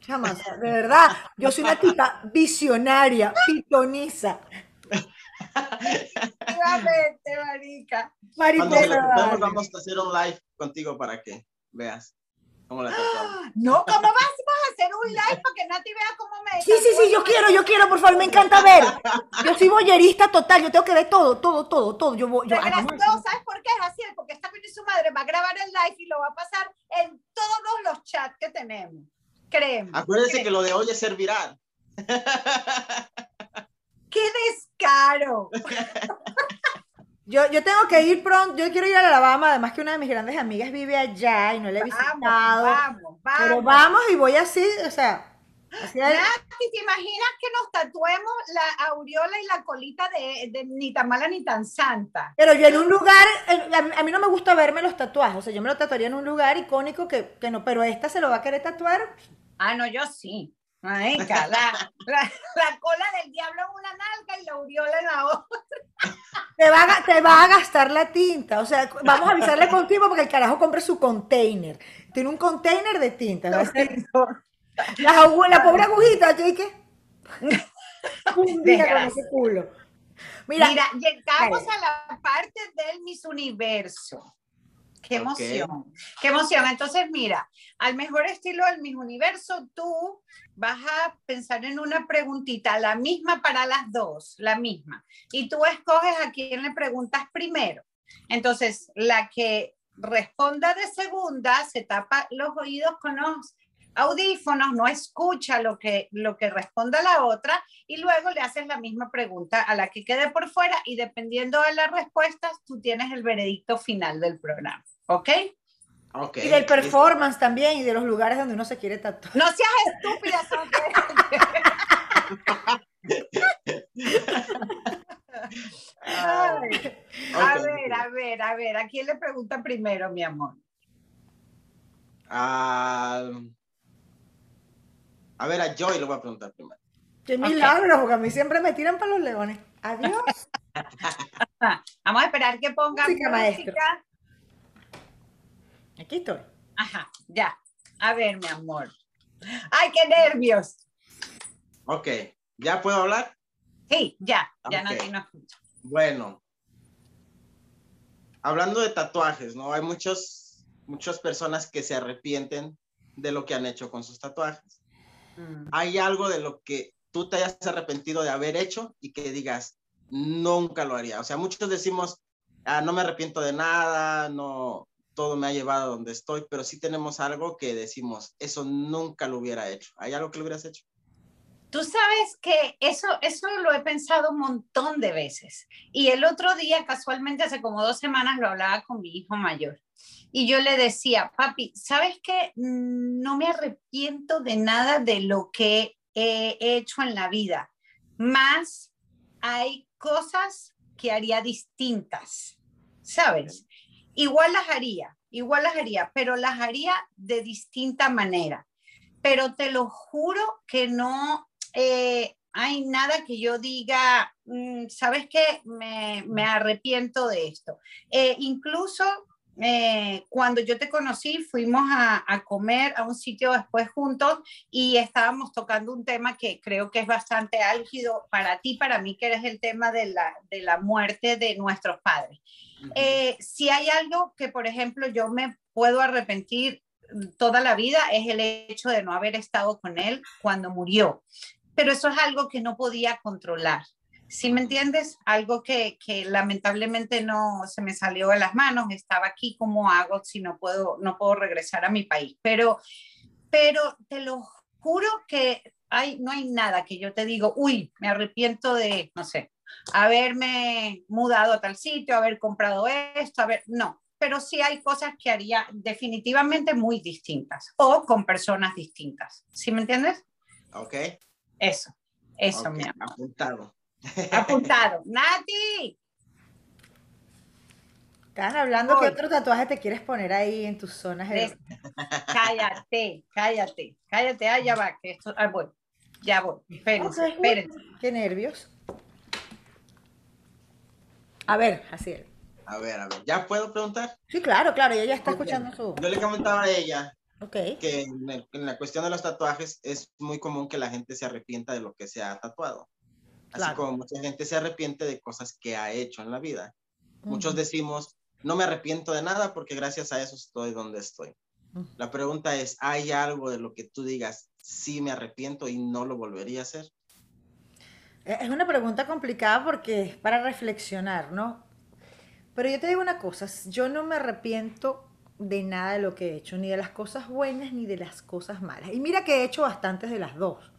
Chama, de verdad, yo soy una tipa visionaria, pitoniza. Efectivamente, marica. Mariposa. vamos a hacer un live contigo para que veas. ¿Cómo la No, ¿cómo vas, a hacer un live para que Nati vea cómo me... Sí, sí, sí, yo quiero, yo quiero, por favor, me encanta ver. Yo soy boyerista total, yo tengo que ver todo, todo, todo, todo. Yo, yo, Pero no, ¿sabes por qué es así? Porque esta y su madre va a grabar el live y lo va a pasar en todos los chats que tenemos. Créeme. Acuérdense que lo de hoy es ser viral. [LAUGHS] ¡Qué descaro! Yo, yo tengo que ir pronto, yo quiero ir a Alabama, además que una de mis grandes amigas vive allá y no le he visitado. Vamos, vamos. Pero vamos y voy así, o sea. Así ¿te imaginas que nos tatuemos la aureola y la colita de, de, ni tan mala ni tan santa? Pero yo en un lugar, a mí no me gusta verme los tatuajes, o sea, yo me lo tatuaría en un lugar icónico que, que no, pero esta se lo va a querer tatuar. Ah, no, yo sí. La, la, cola del diablo en una nalga y la aureola en la otra. Te va, a, te va a gastar la tinta. O sea, vamos a avisarle contigo porque el carajo compre su container. Tiene un container de tinta. La, la, pobre agujita, ¿qué? Un día con ese culo. Mira, llegamos a la parte del Miss Universo. Qué emoción, qué emoción. Entonces, mira, al mejor estilo del Miss Universo, tú vas a pensar en una preguntita, la misma para las dos, la misma. Y tú escoges a quién le preguntas primero. Entonces, la que responda de segunda se tapa los oídos con los audífonos, no escucha lo que, lo que responda la otra y luego le haces la misma pregunta a la que quede por fuera y dependiendo de las respuestas, tú tienes el veredicto final del programa. ¿Ok? Okay. Y del performance también y de los lugares donde uno se quiere tatuar. No seas estúpida, [LAUGHS] a ver, a ver, a ver, ¿a quién le pregunta primero, mi amor? Ah, a ver, a Joy lo voy a preguntar primero. Qué milagro, porque a mí siempre me tiran para los leones. Adiós. [LAUGHS] Vamos a esperar que ponga música. Aquí estoy. Ajá, ya. A ver, mi amor. ¡Ay, qué nervios! Ok, ¿ya puedo hablar? Sí, ya, ya no, no Bueno, hablando de tatuajes, ¿no? Hay muchos, muchas personas que se arrepienten de lo que han hecho con sus tatuajes. Mm. ¿Hay algo de lo que tú te hayas arrepentido de haber hecho y que digas, nunca lo haría? O sea, muchos decimos, ah, no me arrepiento de nada, no, todo me ha llevado a donde estoy, pero sí tenemos algo que decimos, eso nunca lo hubiera hecho. ¿Hay algo que lo hubieras hecho? Tú sabes que eso, eso lo he pensado un montón de veces. Y el otro día, casualmente, hace como dos semanas, lo hablaba con mi hijo mayor. Y yo le decía, papi, ¿sabes qué? No me arrepiento de nada de lo que he hecho en la vida. Más hay cosas que haría distintas, ¿sabes? Igual las haría, igual las haría, pero las haría de distinta manera. Pero te lo juro que no eh, hay nada que yo diga, mm, ¿sabes qué? Me, me arrepiento de esto. Eh, incluso eh, cuando yo te conocí, fuimos a, a, comer a un sitio después juntos y estábamos tocando un tema que creo que es bastante álgido para ti, para mí, que eres el tema de la, de la muerte de nuestros padres. si hay algo que, por ejemplo, yo me puedo arrepentir toda la vida es el hecho de no haber estado con él cuando murió pero eso es algo que no podía controlar. ¿Sí me entiendes? Algo que, que, lamentablemente no se me salió de las manos. Estaba aquí, ¿cómo hago si no puedo, no puedo regresar a mi país? Pero, pero te lo juro que hay, no hay nada que yo te digo, uy, me arrepiento de, no sé, haberme mudado a tal sitio, haber comprado esto, haber, no, pero sí hay cosas que haría definitivamente muy distintas o con personas distintas. ¿Sí me entiendes? Ok. Eso, eso, mi amor. Apuntado. Apuntado. Nati. Están hablando que otro tatuaje te quieres poner ahí en tus zonas. Cállate, cállate, cállate. Ah, ya va, que esto, ah, voy. Ya voy. Espérense, espérense. Qué nervios. A ver, así es. A ver, a ver. ¿Ya puedo preguntar? Sí, claro, claro. ella está escuchando su. Yo le comentaba a ella que en, la cuestión de los tatuajes es muy común que la gente se arrepienta de lo que se ha tatuado. Así como mucha gente se arrepiente de cosas que ha hecho en la vida. Muchos decimos, no me arrepiento de nada porque gracias a eso estoy donde estoy. La pregunta es, ¿hay algo de lo que tú digas, sí me arrepiento y no lo volvería a hacer? E, es una pregunta complicada porque es para reflexionar, ¿no? Pero yo te digo una cosa, yo no me arrepiento de nada de lo que he hecho, ni de las cosas buenas ni de las cosas malas. Y mira que he hecho bastantes de las dos,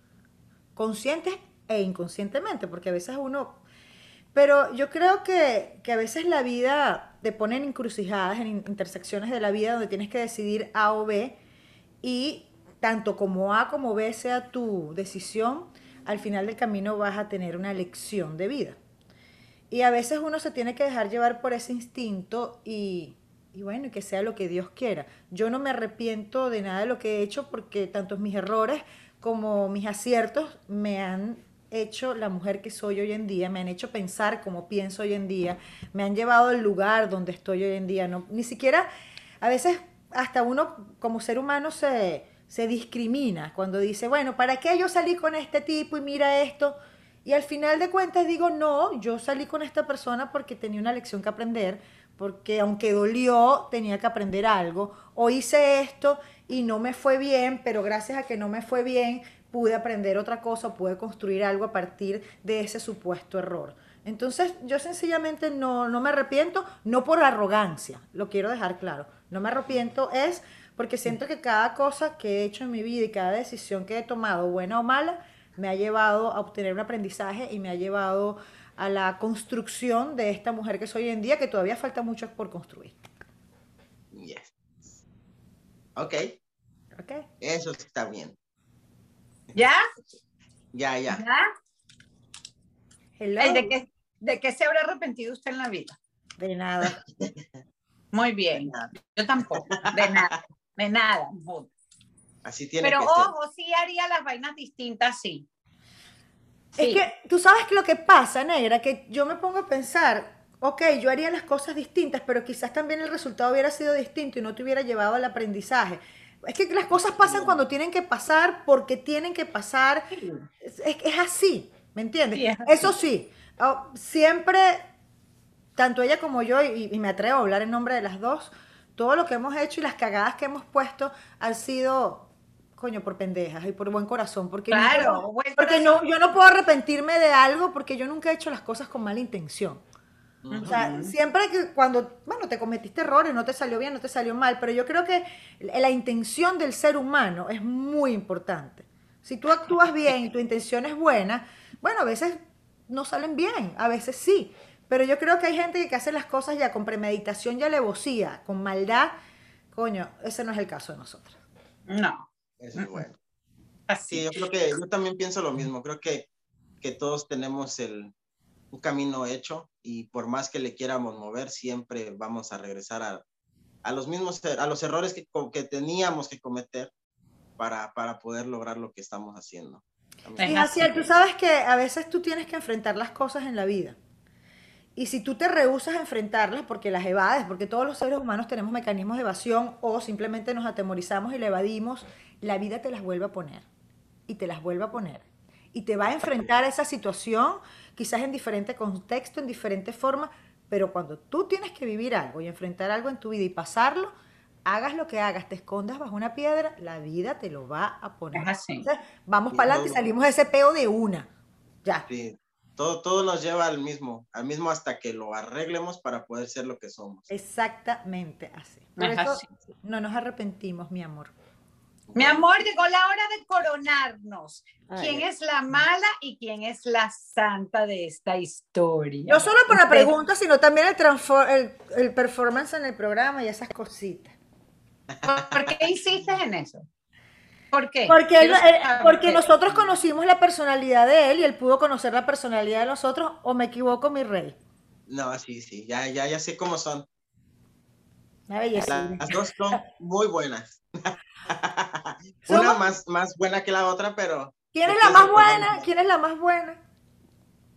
conscientes e inconscientemente, porque a veces uno... Pero yo creo que, que a veces la vida te pone en encrucijadas, en intersecciones de la vida donde tienes que decidir A o B y tanto como A como B sea tu decisión, al final del camino vas a tener una lección de vida. Y a veces uno se tiene que dejar llevar por ese instinto y, y bueno, que sea lo que Dios quiera. Yo no me arrepiento de nada de lo que he hecho porque tanto mis errores como mis aciertos me han hecho la mujer que soy hoy en día, me han hecho pensar como pienso hoy en día, me han llevado al lugar donde estoy hoy en día. No, ni siquiera, a veces hasta uno como ser humano se, se discrimina cuando dice, bueno, ¿para qué yo salí con este tipo y mira esto? Y al final de cuentas digo, no, yo salí con esta persona porque tenía una lección que aprender, porque aunque dolió, tenía que aprender algo, o hice esto y no me fue bien, pero gracias a que no me fue bien, pude aprender otra cosa, pude construir algo a partir de ese supuesto error. Entonces yo sencillamente no, no me arrepiento, no por arrogancia, lo quiero dejar claro, no me arrepiento es porque siento que cada cosa que he hecho en mi vida y cada decisión que he tomado, buena o mala, me ha llevado a obtener un aprendizaje y me ha llevado a la construcción de esta mujer que soy hoy en día, que todavía falta mucho por construir. Yes. Ok. Ok. Eso está bien. ¿Ya? Ya, ya. ¿Ya? ¿De, qué, ¿De qué se habrá arrepentido usted en la vida? De nada. [LAUGHS] Muy bien. Yo tampoco. De nada. De nada. Así tiene Pero ojo, sí haría las vainas distintas, sí. Es que tú sabes que lo que pasa, negra, que yo me pongo a pensar, ok, yo haría las cosas distintas, pero quizás también el resultado hubiera sido distinto y no te hubiera llevado al aprendizaje. Es que las cosas pasan cuando tienen que pasar, porque tienen que pasar. Es, así, ¿me entiendes? Eso sí, oh, siempre, tanto ella como yo, y, me atrevo a hablar en nombre de las dos, todo lo que hemos hecho y las cagadas que hemos puesto han sido coño, por pendejas y por buen corazón. Porque, claro, porque No, yo no puedo arrepentirme de algo porque yo nunca he hecho las cosas con mala intención. O sea, siempre que cuando, bueno, te cometiste errores, no te salió bien, no te salió mal, pero yo creo que la intención del ser humano es muy importante. Si tú actúas bien y tu intención es buena, bueno, a veces no salen bien, a veces sí, pero yo creo que hay gente que hace las cosas ya con premeditación y alevosía, con maldad, coño, ese no es el caso de nosotros. No. Eso es bueno. Así. yo creo que yo también pienso lo mismo, creo que, que todos tenemos el, un camino hecho y por más que le quieramos mover, siempre vamos a regresar a, a los mismos, a los errores que, que teníamos que cometer para, para poder lograr lo que estamos haciendo. Y así, tú sabes que a veces tú tienes que enfrentar las cosas en la vida. Y si tú te rehusas a enfrentarlas porque las evades, porque todos los seres humanos tenemos mecanismos de evasión o simplemente nos atemorizamos y la evadimos, la vida te las vuelve a poner. Y te las vuelve a poner. Y te va a enfrentar a esa situación quizás en diferente contexto, en diferente forma, pero cuando tú tienes que vivir algo y enfrentar algo en tu vida y pasarlo, hagas lo que hagas, te escondas bajo una piedra, la vida te lo va a poner. vamos para adelante y salimos de ese peo de una. Ya. Sí. Todo, todo nos lleva al mismo, al mismo hasta que lo arreglemos para poder ser lo que somos. Exactamente así. Por eso no nos arrepentimos, mi amor. Mi amor, llegó la hora de coronarnos. ¿Quién es la mala y quién es la santa de esta historia? No solo por la pregunta, sino también el, el, performance en el programa y esas cositas. ¿Por qué insistes en eso? ¿Por qué? Porque, porque nosotros conocimos la personalidad de él y él pudo conocer la personalidad de nosotros, o me equivoco, mi rey. No, sí, sí, ya, ya, ya sé cómo son. Una belleza. Las dos son muy buenas. Una más, más buena que la otra, pero. ¿Quién es la más buena? ¿Quién es la más buena?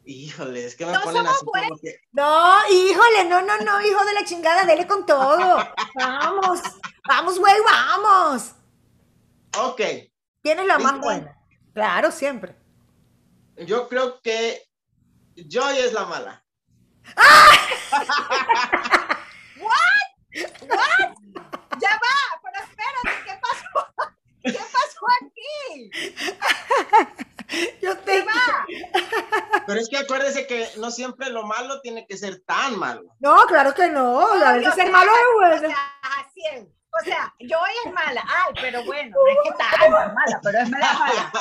Híjole, es que me ponen así como que... No, híjole, no, no, no, hijo de la chingada, dele con todo. Vamos, vamos, güey, vamos. Ok. ¿Quién es la más buena? Claro, siempre. Yo creo que Joy es la mala. ¡Ah! [LAUGHS] [LAUGHS] ¿What? ¿What? Ya va, pero espérate, ¿qué pasó? ¿Qué pasó aquí? [LAUGHS] Yo te va. Pero es que acuérdese que no siempre lo malo tiene que ser tan malo. No, claro que no. a veces ser malo es bueno. Así es. O sea, yo hoy es mala. Ay, pero bueno, no es que [LAUGHS] está mala, pero es mala, mala.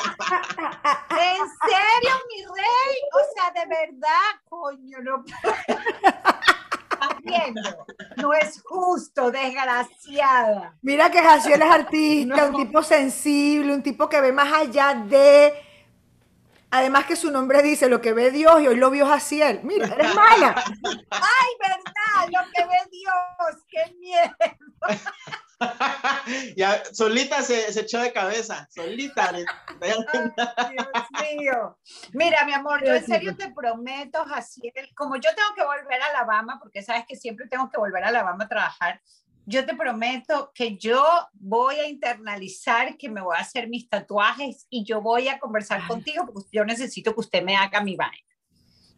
¿En serio, mi rey? O sea, de verdad, coño, no No es justo, desgraciada. Mira que Jaciel es [LAUGHS] artista, un tipo sensible, un tipo que ve más allá de. Además que su nombre dice lo que ve Dios y hoy lo vio Jaciel. Mira, eres mala. [LAUGHS] Ay, verdad, lo que ve Dios, qué miedo. [LAUGHS] [LAUGHS] ya, solita se, echó de cabeza, solita. Dios mío. Mira, mi amor, yo en serio te prometo, Jaciel, como yo tengo que volver a Alabama, porque sabes que siempre tengo que volver a Alabama a trabajar, yo te prometo que yo voy a internalizar que me voy a hacer mis tatuajes y yo voy a conversar contigo porque yo necesito que usted me haga mi vaina.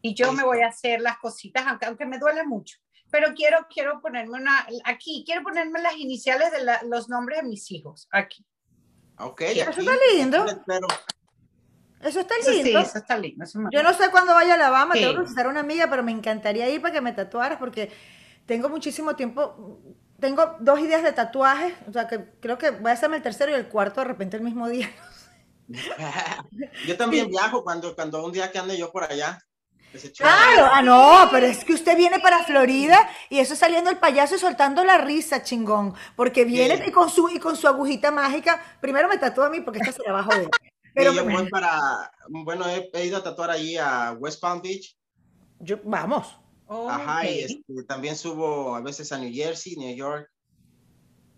Y yo me voy a hacer las cositas, aunque, aunque me duele mucho. Pero quiero, quiero ponerme una, aquí, quiero ponerme las iniciales de los nombres de mis hijos, aquí. Ok, Eso está lindo. Eso está lindo. Sí, eso está lindo. Yo no sé cuándo vaya a Alabama, tengo que visitar una amiga, pero me encantaría ir para que me tatuaras porque tengo muchísimo tiempo tengo dos ideas de tatuajes, o sea, que creo que voy a hacerme el tercero y el cuarto de repente el mismo día. [LAUGHS] yo también viajo cuando, cuando un día que ande yo por allá. Claro, ah, no, pero es que usted viene para Florida y eso saliendo el payaso y soltando la risa, chingón, porque viene y, con su, y con su agujita mágica, primero me tatúa a mí porque esta se la va a joder. Pero yo voy para, bueno, he, he, ido a tatuar allí a West Palm Beach. Yo, vamos. Ajá, y este, también subo a veces a New Jersey, New York.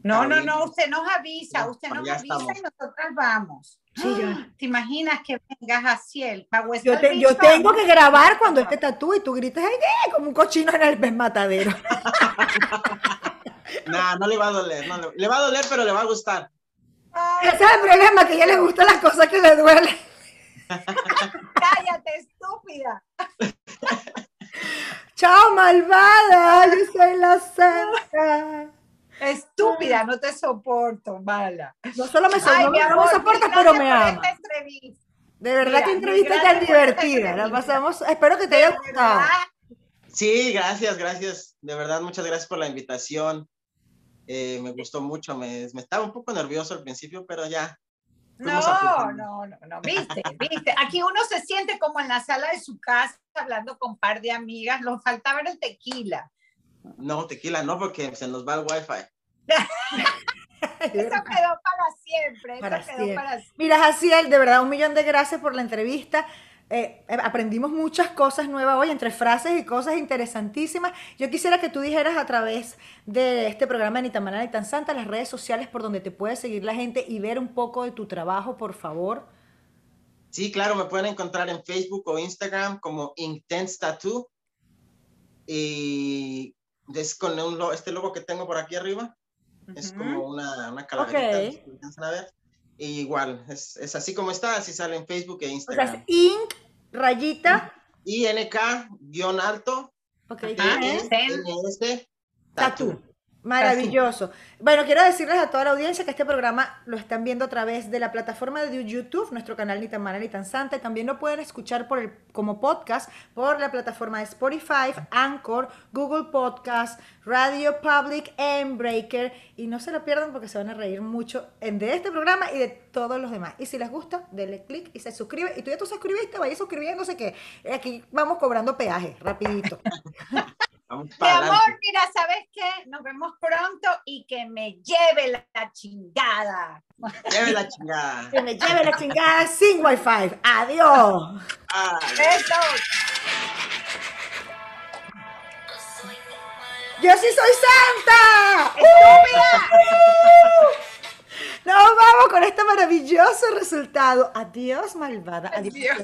No, no, no, usted nos avisa, usted nos avisa y nosotras vamos. Sí, [GASPS] ¿Te imaginas que vengas así el Yo, yo tengo que grabar cuando este tatúe y tú grites ¡ay, como un cochino en el matadero. [LAUGHS] no, no le va a doler, no, le, va a doler, pero le va a gustar. Ese es el problema, que a ella le gustan las cosas que le duelen. [LAUGHS] Cállate, estúpida. [LAUGHS] Chao, malvada, yo soy la santa. Estúpida, no te soporto, mala. No solo me, soportas, pero me amas. De verdad que entrevista tan divertida. La pasamos, espero que te haya gustado. Sí, gracias, gracias. De verdad, muchas gracias por la invitación. Eh, me gustó mucho. Me, me, estaba un poco nervioso al principio, pero ya no, no, no, no, viste, viste. Aquí uno se siente como en la sala de su casa hablando con un par de amigas. Nos falta ver el tequila. No, tequila no, porque se nos va el wifi. [LAUGHS] Eso quedó para siempre. Para siempre. Para siempre. Mira, Jaciel, de verdad, un millón de gracias por la entrevista. Eh, eh, aprendimos muchas cosas nuevas hoy, entre frases y cosas interesantísimas. Yo quisiera que tú dijeras a través de este programa de Ni tan ni tan Santa las redes sociales por donde te puede seguir la gente y ver un poco de tu trabajo, por favor. Sí, claro, me pueden encontrar en Facebook o Instagram como Intense Tattoo. Y es con este logo que tengo por aquí arriba. Es como una, una calaverita. Y igual, es, es, así como está, así sale en Facebook e Instagram. O sea, Inc, rayita. INK, guion alto. Ok. Tatu. Maravilloso. Bueno, quiero decirles a toda la audiencia que este programa lo están viendo a través de la plataforma de YouTube, nuestro canal Ni tan mala ni tan santa, también lo pueden escuchar por el, como podcast por la plataforma de Spotify, Anchor, Google Podcast, Radio Public, Breaker, y no se lo pierdan porque se van a reír mucho de este programa y de todos los demás. Y si les gusta, denle click y se suscribe. Y tú ya te suscribiste, vaya suscribiéndose que aquí vamos cobrando peaje, rapidito. [LAUGHS] Mi amor, mira, ¿sabes qué? Nos vemos pronto y que me lleve la chingada. Lleve la chingada. [LAUGHS] Que me lleve la chingada sin wifi. Adiós. Yo sí soy santa. ¡Estúpida! [LAUGHS] Nos vamos con este maravilloso resultado. Adiós, malvada. Adiós.